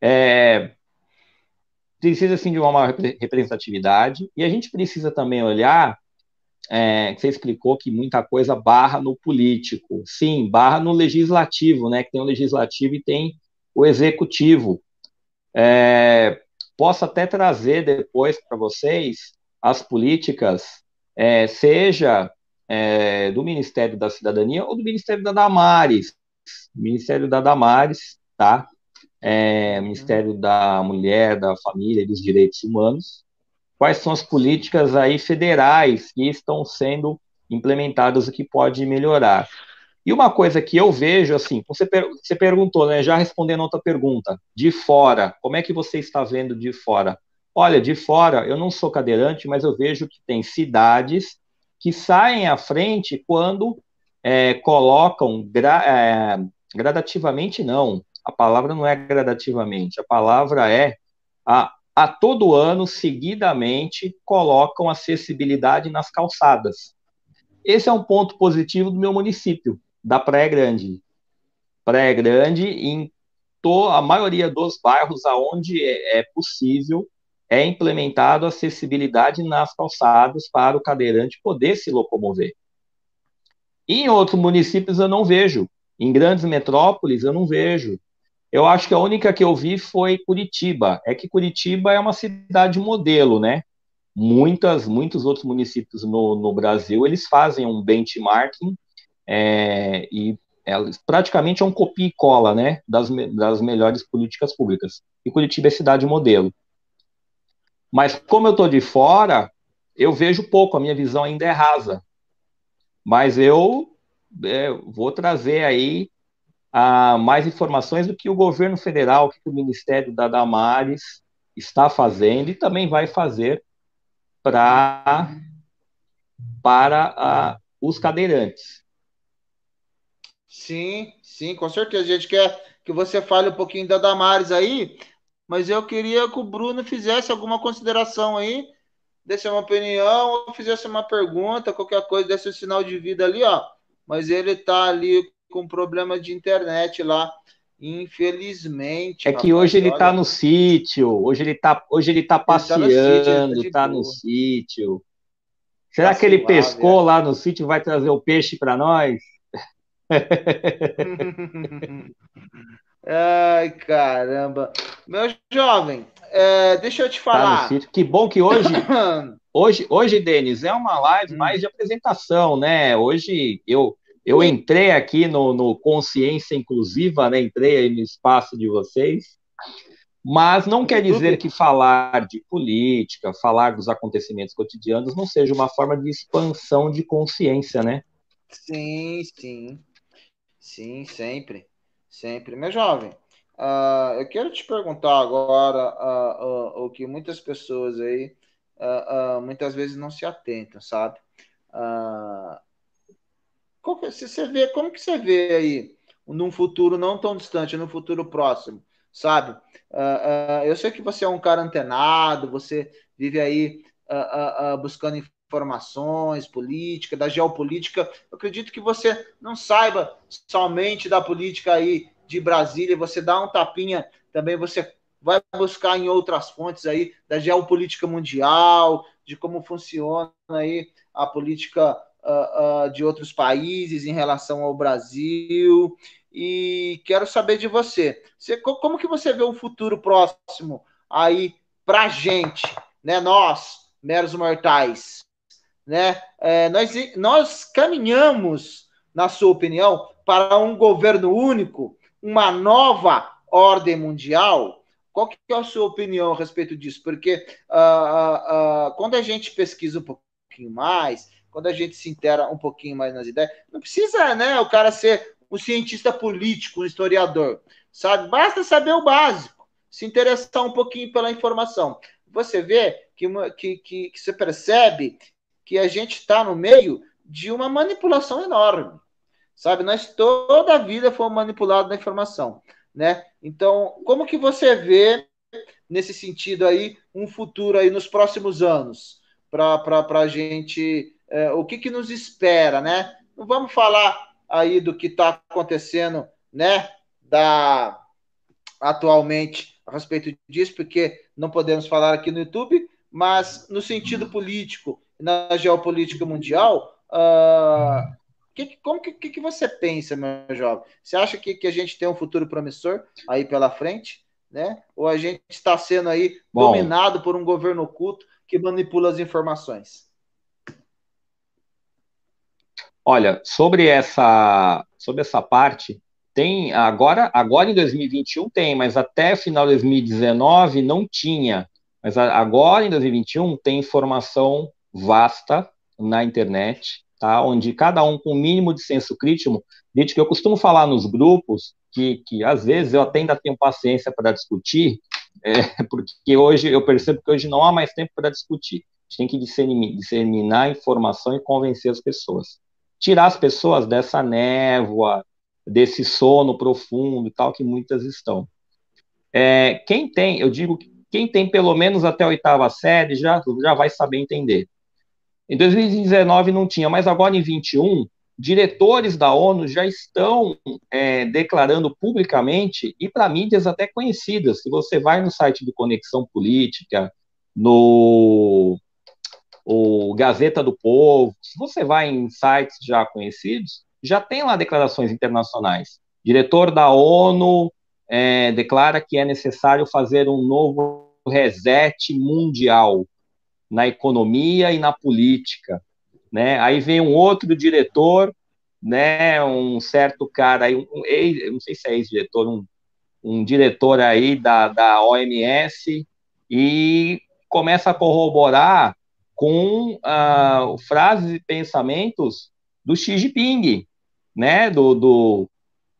É, precisa, sim, de uma maior representatividade, e a gente precisa também olhar, é, você explicou que muita coisa barra no político. Sim, barra no legislativo, né, que tem o legislativo e tem o executivo. É, posso até trazer depois para vocês as políticas, é, seja é, do Ministério da Cidadania ou do Ministério da Damares, Ministério da Damares, tá? É, Ministério da Mulher, da Família e dos Direitos Humanos. Quais são as políticas aí federais que estão sendo implementadas e que pode melhorar? E uma coisa que eu vejo, assim, você, per você perguntou, né, já respondendo outra pergunta, de fora, como é que você está vendo de fora? Olha, de fora, eu não sou cadeirante, mas eu vejo que tem cidades que saem à frente quando é, colocam gra, é, gradativamente, não. A palavra não é gradativamente, a palavra é a, a todo ano, seguidamente, colocam acessibilidade nas calçadas. Esse é um ponto positivo do meu município, da Praia Grande. Praia Grande, em to, a maioria dos bairros aonde é, é possível, é implementado acessibilidade nas calçadas para o cadeirante poder se locomover. Em outros municípios eu não vejo. Em grandes metrópoles eu não vejo. Eu acho que a única que eu vi foi Curitiba. É que Curitiba é uma cidade modelo, né? Muitas, muitos outros municípios no, no Brasil eles fazem um benchmarking é, e é, praticamente é um copia e cola, né? Das, das melhores políticas públicas. E Curitiba é cidade modelo. Mas como eu estou de fora, eu vejo pouco. A minha visão ainda é rasa. Mas eu é, vou trazer aí mais informações do que o governo federal, que o Ministério da Damares está fazendo e também vai fazer pra, para os cadeirantes. Sim, sim, com certeza. A gente quer, que você fale um pouquinho da Damares aí, mas eu queria que o Bruno fizesse alguma consideração aí, desse uma opinião, ou fizesse uma pergunta, qualquer coisa, desse um sinal de vida ali, ó. Mas ele tá ali com problema de internet lá, infelizmente. É que hoje ele tá no sítio, hoje ele tá, hoje ele tá passeando, ele tá no sítio. Tá Será tá que ele pescou é. lá no sítio e vai trazer o peixe para nós? Ai, caramba. Meu jovem, é, deixa eu te tá falar. Tá que bom que hoje, hoje, hoje, Denis, é uma live hum. mais de apresentação, né? Hoje eu, eu entrei aqui no, no Consciência Inclusiva, né? Entrei aí no espaço de vocês, mas não quer dizer que falar de política, falar dos acontecimentos cotidianos não seja uma forma de expansão de consciência, né? Sim, sim. Sim, sempre. Sempre. Meu jovem, uh, eu quero te perguntar agora uh, uh, o que muitas pessoas aí muitas vezes não se atentam, sabe? Que, se você vê, como que você vê aí num futuro não tão distante, num futuro próximo, sabe? eu sei que você é um cara antenado, você vive aí buscando informações, política, da geopolítica. Eu acredito que você não saiba somente da política aí de Brasília, você dá um tapinha também, você vai buscar em outras fontes aí da geopolítica mundial, de como funciona aí a política uh, uh, de outros países em relação ao Brasil. E quero saber de você. você como que você vê o futuro próximo aí para gente, né? Nós, meros mortais né? É, nós, nós caminhamos, na sua opinião, para um governo único, uma nova ordem mundial? Qual que é a sua opinião a respeito disso? Porque uh, uh, quando a gente pesquisa um pouquinho mais, quando a gente se intera um pouquinho mais nas ideias, não precisa, né, o cara ser um cientista político, um historiador, sabe? Basta saber o básico, se interessar um pouquinho pela informação. Você vê que, que, que, que você percebe que a gente está no meio de uma manipulação enorme. Sabe, nós toda a vida fomos manipulados na informação, né? Então, como que você vê nesse sentido aí um futuro aí nos próximos anos para a gente é, o que, que nos espera, né? Não vamos falar aí do que está acontecendo, né? Da atualmente a respeito disso, porque não podemos falar aqui no YouTube, mas no sentido político na geopolítica mundial, uh, que, como que, que, você pensa, meu jovem? Você acha que, que a gente tem um futuro promissor aí pela frente? Né? Ou a gente está sendo aí Bom, dominado por um governo oculto que manipula as informações? Olha, sobre essa, sobre essa parte, tem agora, agora em 2021 tem, mas até final de 2019 não tinha. Mas agora em 2021 tem informação vasta na internet, tá? onde cada um com o mínimo de senso crítico, que eu costumo falar nos grupos, que, que às vezes eu até ainda tenho paciência para discutir, é, porque hoje eu percebo que hoje não há mais tempo para discutir. A gente tem que disseminar, disseminar informação e convencer as pessoas. Tirar as pessoas dessa névoa, desse sono profundo e tal, que muitas estão. É, quem tem, eu digo que quem tem pelo menos até a oitava série já, já vai saber entender. Em 2019 não tinha, mas agora em 21, diretores da ONU já estão é, declarando publicamente, e para mídias até conhecidas, se você vai no site do Conexão Política, no o Gazeta do Povo, se você vai em sites já conhecidos, já tem lá declarações internacionais. Diretor da ONU é, declara que é necessário fazer um novo reset mundial na economia e na política, né? Aí vem um outro diretor, né? Um certo cara aí, um, um não sei se é ex-diretor, um, um diretor aí da, da OMS e começa a corroborar com uh, frases e pensamentos do Xi Jinping, né? Do, do,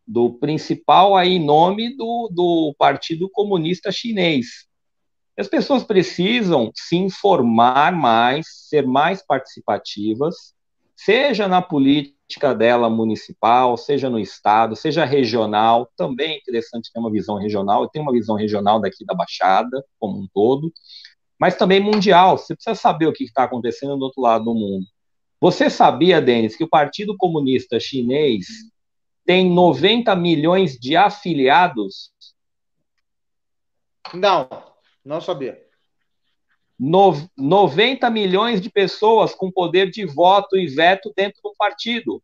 do principal aí nome do, do Partido Comunista Chinês. As pessoas precisam se informar mais, ser mais participativas, seja na política dela municipal, seja no estado, seja regional, também é interessante ter uma visão regional, eu tenho uma visão regional daqui da Baixada, como um todo, mas também mundial, você precisa saber o que está acontecendo do outro lado do mundo. Você sabia, Denis, que o Partido Comunista Chinês tem 90 milhões de afiliados? Não, não sabia. No, 90 milhões de pessoas com poder de voto e veto dentro do partido,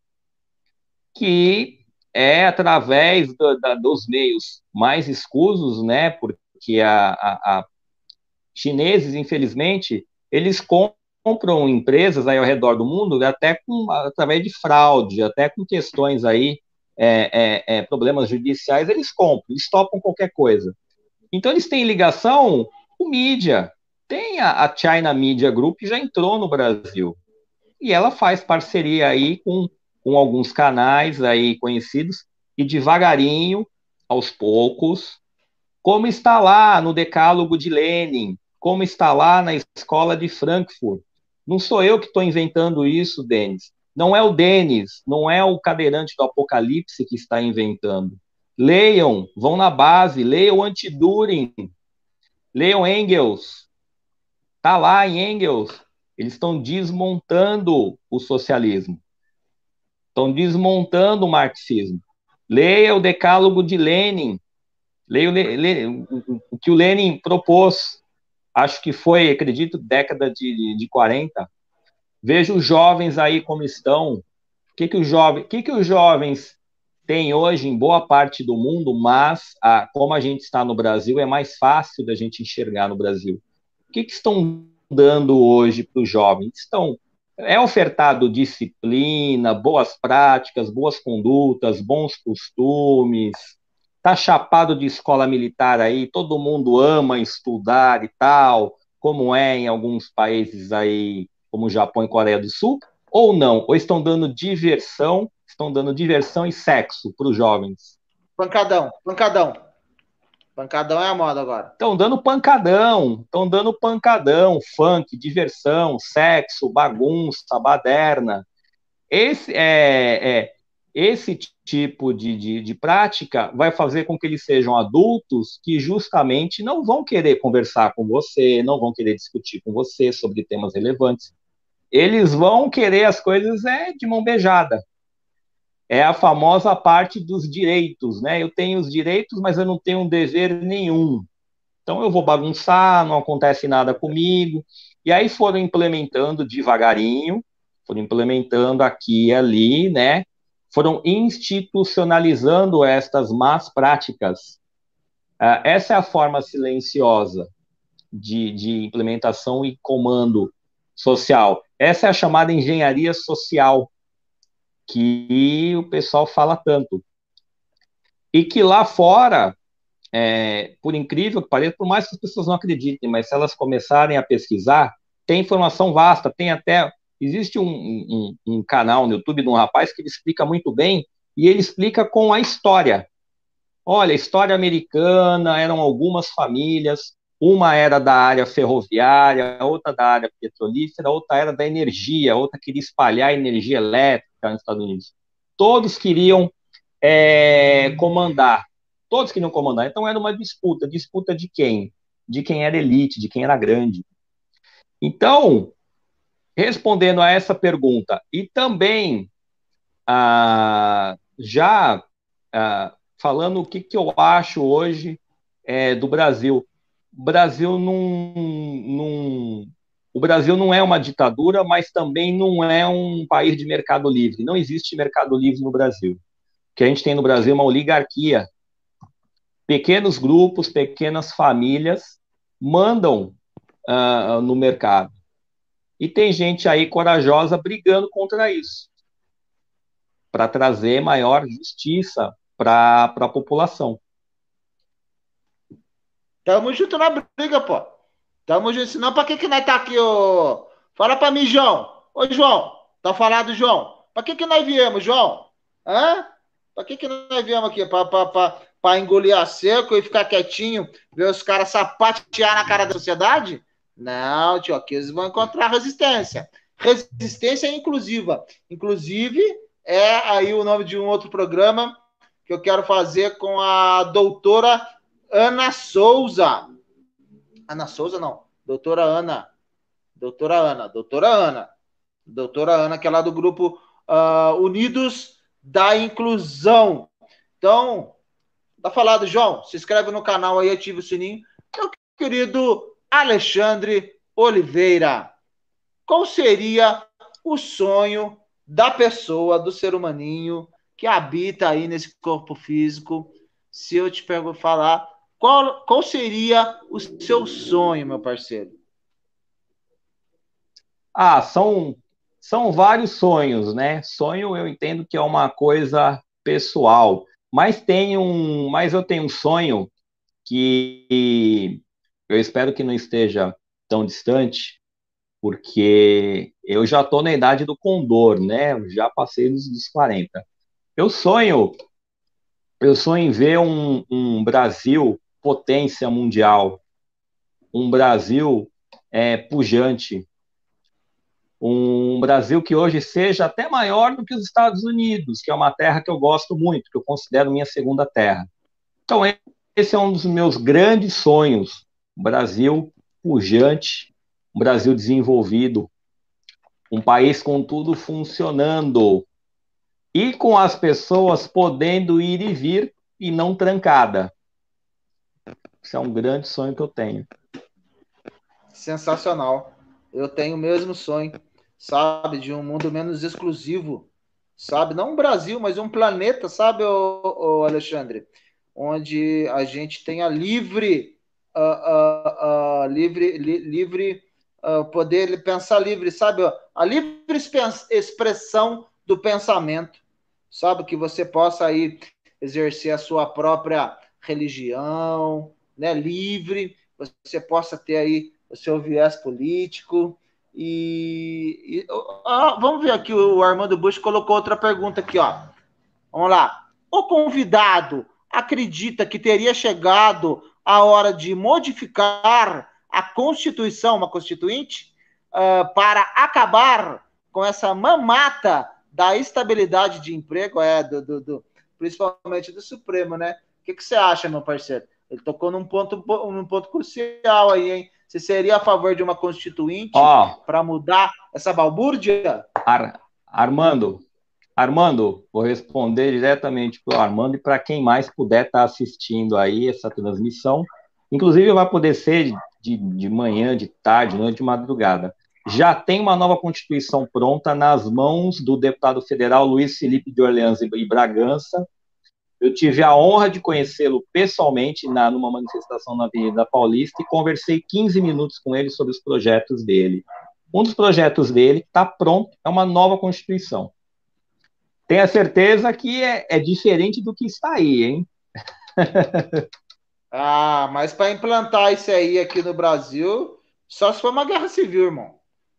que é através do, da, dos meios mais escusos, né? Porque a, a, a chineses, infelizmente, eles compram empresas aí ao redor do mundo até com através de fraude, até com questões aí é, é, é, problemas judiciais, eles compram, eles topam qualquer coisa. Então eles têm ligação com mídia. Tem a, a China Media Group que já entrou no Brasil e ela faz parceria aí com, com alguns canais aí conhecidos e devagarinho, aos poucos, como está lá no Decálogo de Lenin, como está lá na escola de Frankfurt. Não sou eu que estou inventando isso, Denis. Não é o Denis, não é o cadeirante do Apocalipse que está inventando. Leiam, vão na base, leiam Antiduring, leiam Engels. Está lá em Engels. Eles estão desmontando o socialismo. Estão desmontando o marxismo. Leia o Decálogo de Lenin. Leia, o, o que o Lenin propôs acho que foi, acredito, década de, de 40. Vejo os jovens aí como estão. O que, que, os, jovens, que, que os jovens têm hoje em boa parte do mundo, mas como a gente está no Brasil, é mais fácil da gente enxergar no Brasil. O que, que estão dando hoje para os jovens? Estão é ofertado disciplina, boas práticas, boas condutas, bons costumes, tá chapado de escola militar aí, todo mundo ama estudar e tal, como é em alguns países aí, como Japão e Coreia do Sul, ou não? Ou estão dando diversão, estão dando diversão e sexo para os jovens? Pancadão, pancadão. Pancadão é a moda agora. Estão dando pancadão, estão dando pancadão, funk, diversão, sexo, bagunça, baderna. Esse é, é esse tipo de, de, de, prática vai fazer com que eles sejam adultos que justamente não vão querer conversar com você, não vão querer discutir com você sobre temas relevantes. Eles vão querer as coisas é, de mão beijada. É a famosa parte dos direitos, né? Eu tenho os direitos, mas eu não tenho um dever nenhum. Então eu vou bagunçar, não acontece nada comigo. E aí foram implementando devagarinho, foram implementando aqui e ali, né? Foram institucionalizando estas más práticas. Uh, essa é a forma silenciosa de, de implementação e comando social. Essa é a chamada engenharia social, que o pessoal fala tanto. E que lá fora, é, por incrível que pareça, por mais que as pessoas não acreditem, mas se elas começarem a pesquisar, tem informação vasta, tem até Existe um, um, um canal no YouTube de um rapaz que ele explica muito bem, e ele explica com a história. Olha, história americana, eram algumas famílias, uma era da área ferroviária, outra da área petrolífera, outra era da energia, outra queria espalhar energia elétrica nos Estados Unidos. Todos queriam é, comandar, todos queriam comandar. Então era uma disputa, disputa de quem? De quem era elite, de quem era grande. Então, respondendo a essa pergunta e também ah, já ah, falando o que, que eu acho hoje é, do Brasil. O Brasil não, o Brasil não é uma ditadura, mas também não é um país de mercado livre. Não existe mercado livre no Brasil. O que a gente tem no Brasil é uma oligarquia. Pequenos grupos, pequenas famílias mandam uh, no mercado. E tem gente aí corajosa brigando contra isso, para trazer maior justiça para a população. Tamo junto na briga, pô. Tamo junto. Senão, pra que que nós tá aqui, ô? Fala pra mim, João. Ô, João. Tá falado, João. Pra que que nós viemos, João? Hã? Pra que que nós viemos aqui? Pra engolir a seco e ficar quietinho, ver os caras sapatear na cara da sociedade? Não, tio, aqui eles vão encontrar resistência. Resistência inclusiva. Inclusive, é aí o nome de um outro programa que eu quero fazer com a doutora Ana Souza. Ana Souza, não. Doutora Ana. Doutora Ana. Doutora Ana. Doutora Ana, que é lá do grupo uh, Unidos da Inclusão. Então, tá falado, João. Se inscreve no canal aí, ativa o sininho. Meu querido Alexandre Oliveira, qual seria o sonho da pessoa, do ser humaninho que habita aí nesse corpo físico? Se eu te pego falar, qual, qual seria o seu sonho, meu parceiro? Ah, são, são vários sonhos, né? Sonho eu entendo que é uma coisa pessoal, mas tem um, mas eu tenho um sonho que eu espero que não esteja tão distante, porque eu já estou na idade do condor, né? Eu já passei dos, dos 40. Eu sonho, eu sonho em ver um, um Brasil potência mundial, um Brasil é, pujante, um Brasil que hoje seja até maior do que os Estados Unidos, que é uma terra que eu gosto muito, que eu considero minha segunda terra. Então, esse é um dos meus grandes sonhos. Brasil pujante, um Brasil desenvolvido, um país com tudo funcionando e com as pessoas podendo ir e vir e não trancada. Isso é um grande sonho que eu tenho. Sensacional. Eu tenho o mesmo sonho, sabe, de um mundo menos exclusivo, sabe? Não um Brasil, mas um planeta, sabe, ô, ô Alexandre? Onde a gente tenha livre, uh, uh, livre, li, livre poder pensar livre, sabe? A livre expressão do pensamento, sabe? Que você possa aí exercer a sua própria religião, né, livre, você possa ter aí o seu viés político. E, e ah, vamos ver aqui, o Armando Bush colocou outra pergunta aqui, ó. Vamos lá. O convidado acredita que teria chegado a hora de modificar a Constituição, uma Constituinte, uh, para acabar com essa mamata da estabilidade de emprego, é, do, do, do principalmente do Supremo, né? O que, que você acha, meu parceiro? Ele tocou num ponto, num ponto crucial aí, hein? Você seria a favor de uma constituinte oh, para mudar essa balbúrdia? Ar, Armando, Armando, vou responder diretamente para o Armando e para quem mais puder estar tá assistindo aí essa transmissão. Inclusive, vai poder ser de, de manhã, de tarde, noite, de madrugada. Já tem uma nova Constituição pronta nas mãos do deputado federal Luiz Felipe de Orleans e Bragança, eu tive a honra de conhecê-lo pessoalmente na, numa manifestação na Avenida Paulista e conversei 15 minutos com ele sobre os projetos dele. Um dos projetos dele está pronto, é uma nova Constituição. Tenha certeza que é, é diferente do que está aí, hein? ah, mas para implantar isso aí aqui no Brasil, só se for uma guerra civil, irmão.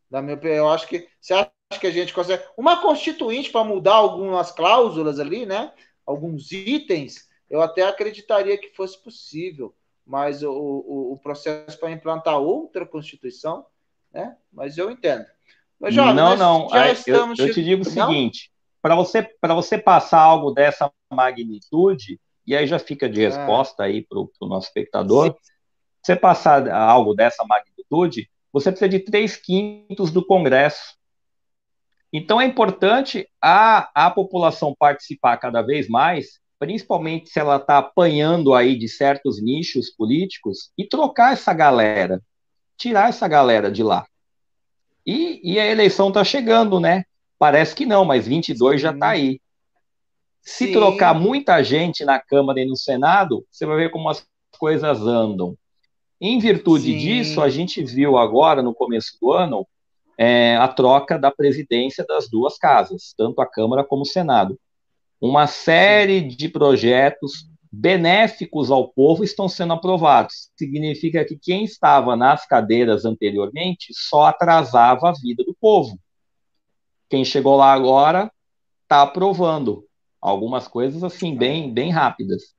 Da minha, eu acho que você acha que a gente consegue uma constituinte para mudar algumas cláusulas ali, né? alguns itens, eu até acreditaria que fosse possível, mas o, o, o processo para implantar outra Constituição, né? Mas eu entendo. Mas, jovem, não, não. Já estamos eu, eu te digo o seguinte: para você, para você passar algo dessa magnitude, e aí já fica de é. resposta aí para o nosso espectador, Sim. você passar algo dessa magnitude, você precisa de três quintos do Congresso. Então é importante a, a população participar cada vez mais, principalmente se ela está apanhando aí de certos nichos políticos, e trocar essa galera, tirar essa galera de lá. E, e a eleição está chegando, né? Parece que não, mas 22 Sim. já está aí. Se Sim. trocar muita gente na Câmara e no Senado, você vai ver como as coisas andam. Em virtude Sim. disso, a gente viu agora, no começo do ano, é, a troca da presidência das duas casas, tanto a Câmara como o Senado. Uma série de projetos benéficos ao povo estão sendo aprovados. Significa que quem estava nas cadeiras anteriormente só atrasava a vida do povo. Quem chegou lá agora está aprovando algumas coisas assim bem bem rápidas.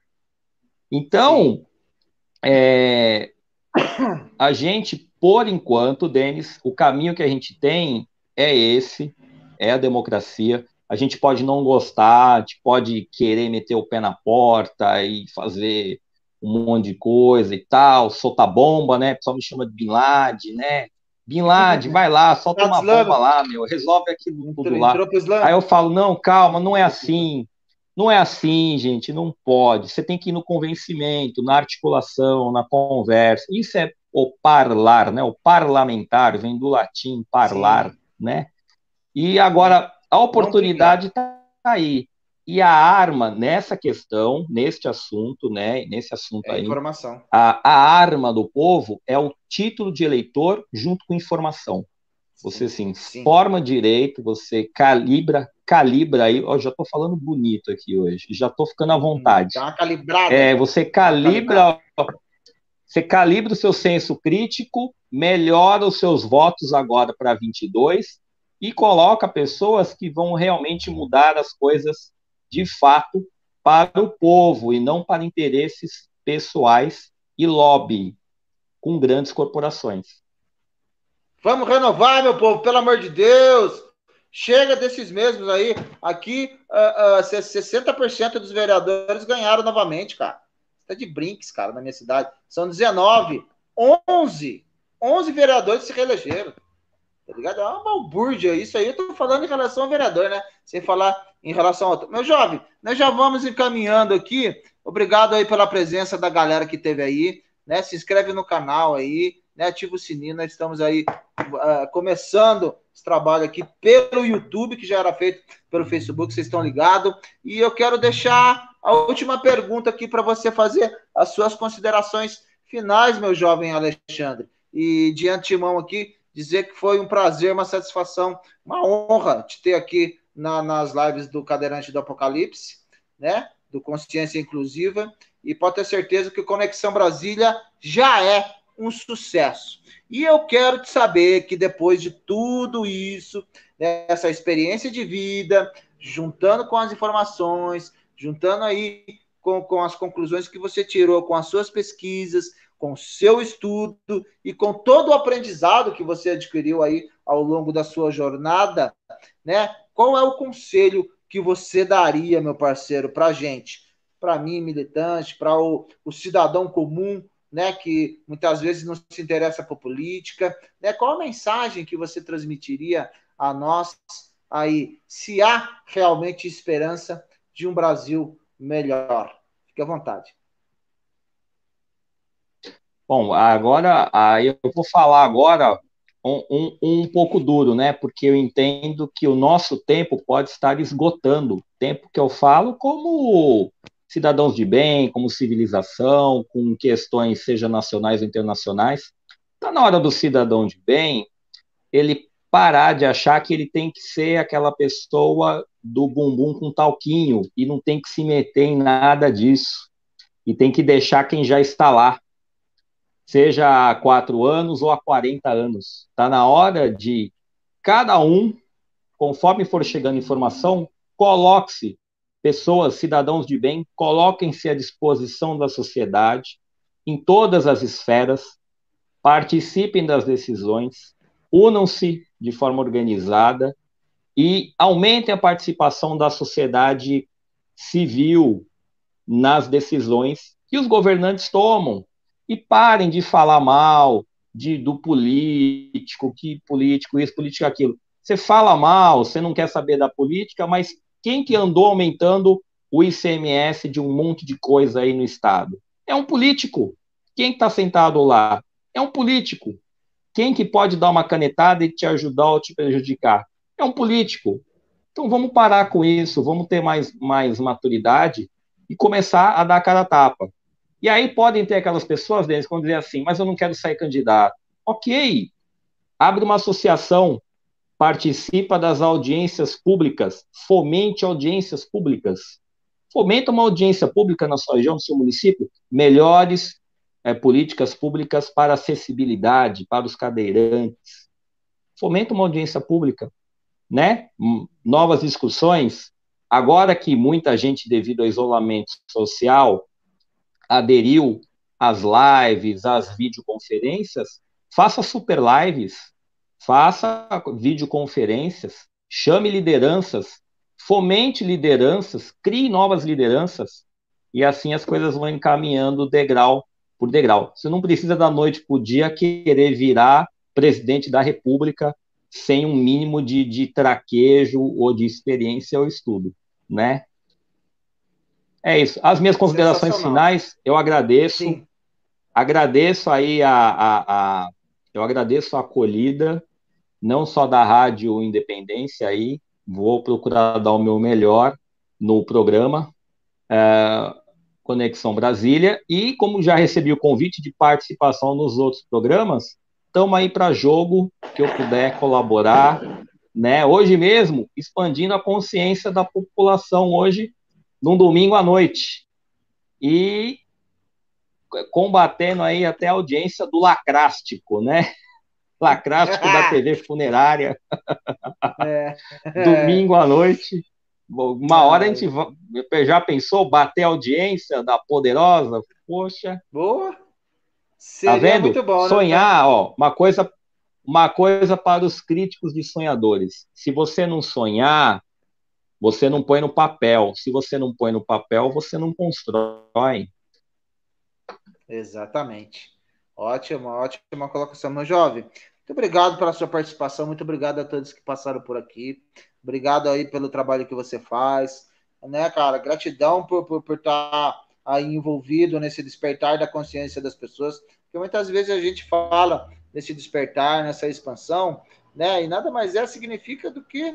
Então, é, a gente por enquanto, Denis, o caminho que a gente tem é esse, é a democracia. a gente pode não gostar, a gente pode querer meter o pé na porta e fazer um monte de coisa e tal, soltar bomba, né? O pessoal me chama de Bin Laden, né? Bin Laden, vai lá, solta uma bomba lá, meu, resolve aquilo tudo lá. Aí eu falo, não, calma, não é assim. Não é assim, gente, não pode. Você tem que ir no convencimento, na articulação, na conversa. Isso é o parlar, né? O parlamentar vem do latim parlar, Sim. né? E agora a oportunidade está aí. E a arma nessa questão, neste assunto, né, nesse assunto é aí, informação. A, a arma do povo é o título de eleitor junto com informação. Você assim, Sim. forma direito, você calibra, calibra aí, ó, já estou falando bonito aqui hoje, já estou ficando à vontade. Dá uma calibrada. É, você calibra, você calibra o seu senso crítico, melhora os seus votos agora para 22 e coloca pessoas que vão realmente mudar as coisas de fato para o povo e não para interesses pessoais e lobby com grandes corporações. Vamos renovar, meu povo, pelo amor de Deus! Chega desses mesmos aí. Aqui, uh, uh, 60% dos vereadores ganharam novamente, cara. Está de brinques, cara, na minha cidade. São 19. 11. 11 vereadores se reelegeram. Tá ligado? É uma balbúrdia. Isso aí eu tô falando em relação ao vereador, né? Sem falar em relação ao. Meu jovem, nós já vamos encaminhando aqui. Obrigado aí pela presença da galera que teve aí. Né? Se inscreve no canal aí, né? ativa o sininho. Nós estamos aí uh, começando esse trabalho aqui pelo YouTube, que já era feito pelo Facebook, vocês estão ligados. E eu quero deixar a última pergunta aqui para você fazer as suas considerações finais, meu jovem Alexandre. E de antemão aqui, dizer que foi um prazer, uma satisfação, uma honra te ter aqui na, nas lives do Cadeirante do Apocalipse, né? Do Consciência Inclusiva. E pode ter certeza que Conexão Brasília já é um sucesso. E eu quero te saber que depois de tudo isso, né, essa experiência de vida, juntando com as informações, juntando aí com, com as conclusões que você tirou com as suas pesquisas, com seu estudo e com todo o aprendizado que você adquiriu aí ao longo da sua jornada, né? Qual é o conselho que você daria, meu parceiro, para gente? Para mim, militante, para o, o, cidadão comum, né, que muitas vezes não se interessa por política, né? Qual a mensagem que você transmitiria a nós aí, se há realmente esperança de um Brasil melhor? Fique à vontade. Bom, agora eu vou falar agora um, um, um, pouco duro, né? Porque eu entendo que o nosso tempo pode estar esgotando. Tempo que eu falo como cidadãos de bem, como civilização, com questões, seja nacionais ou internacionais. Está na hora do cidadão de bem ele parar de achar que ele tem que ser aquela pessoa do bumbum com talquinho e não tem que se meter em nada disso. E tem que deixar quem já está lá seja há quatro anos ou há 40 anos. Está na hora de cada um, conforme for chegando informação, coloque-se, pessoas, cidadãos de bem, coloquem-se à disposição da sociedade, em todas as esferas, participem das decisões, unam-se de forma organizada e aumentem a participação da sociedade civil nas decisões que os governantes tomam, e parem de falar mal de, do político, que político isso, político aquilo. Você fala mal, você não quer saber da política, mas quem que andou aumentando o ICMS de um monte de coisa aí no Estado? É um político. Quem está sentado lá? É um político. Quem que pode dar uma canetada e te ajudar ou te prejudicar? É um político. Então vamos parar com isso, vamos ter mais, mais maturidade e começar a dar cara a tapa. E aí podem ter aquelas pessoas, Denis, que vão dizer assim, mas eu não quero sair candidato. Ok, abre uma associação, participa das audiências públicas, fomente audiências públicas. Fomenta uma audiência pública na sua região, no seu município, melhores é, políticas públicas para acessibilidade, para os cadeirantes. Fomenta uma audiência pública, né? Novas discussões. Agora que muita gente, devido ao isolamento social, aderiu às lives, às videoconferências, faça super lives, faça videoconferências, chame lideranças, fomente lideranças, crie novas lideranças, e assim as coisas vão encaminhando degrau por degrau. Você não precisa da noite para o dia querer virar presidente da República sem um mínimo de, de traquejo ou de experiência ou estudo, né? É isso. As minhas considerações finais, eu agradeço. Sim. Agradeço aí a, a, a, eu agradeço a acolhida, não só da Rádio Independência aí, vou procurar dar o meu melhor no programa é, Conexão Brasília, e como já recebi o convite de participação nos outros programas, estamos aí para jogo que eu puder colaborar, né? Hoje mesmo, expandindo a consciência da população hoje, num domingo à noite. E combatendo aí até a audiência do lacrástico, né? Lacrástico da TV funerária. É. Domingo à noite. Uma hora a gente já pensou bater a audiência da poderosa? Poxa. Boa. Tá Seria tá vendo? Bom, né? Sonhar, ó, uma coisa, uma coisa para os críticos de sonhadores. Se você não sonhar, você não põe no papel. Se você não põe no papel, você não constrói. Exatamente. Ótima, ótima colocação, meu jovem. Muito obrigado pela sua participação, muito obrigado a todos que passaram por aqui. Obrigado aí pelo trabalho que você faz. Né, cara? Gratidão por, por, por estar aí envolvido nesse despertar da consciência das pessoas. Porque muitas vezes a gente fala nesse despertar, nessa expansão, né? E nada mais é significa do que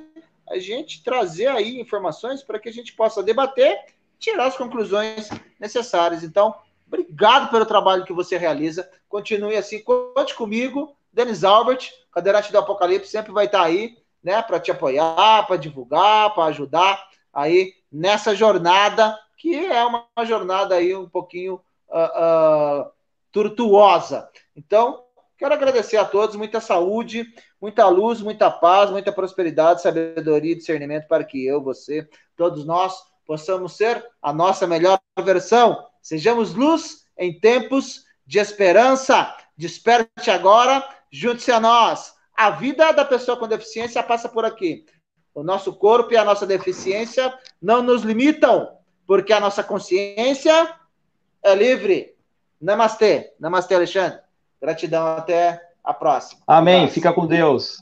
a gente trazer aí informações para que a gente possa debater, tirar as conclusões necessárias. Então, Obrigado pelo trabalho que você realiza. Continue assim. Conte comigo, Denis Albert, Cadeirante do Apocalipse, sempre vai estar aí, né, para te apoiar, para divulgar, para ajudar aí nessa jornada, que é uma, jornada aí um pouquinho uh, uh, tortuosa. Então, quero agradecer a todos, muita saúde, muita luz, muita paz, muita prosperidade, sabedoria e discernimento para que eu, você, todos nós possamos ser a nossa melhor versão Sejamos luz em tempos de esperança. Desperte agora, junte-se a nós. A vida da pessoa com deficiência passa por aqui. O nosso corpo e a nossa deficiência não nos limitam, porque a nossa consciência é livre. Namastê. Namastê, Alexandre. Gratidão. Até a próxima. Amém. Fica com Deus.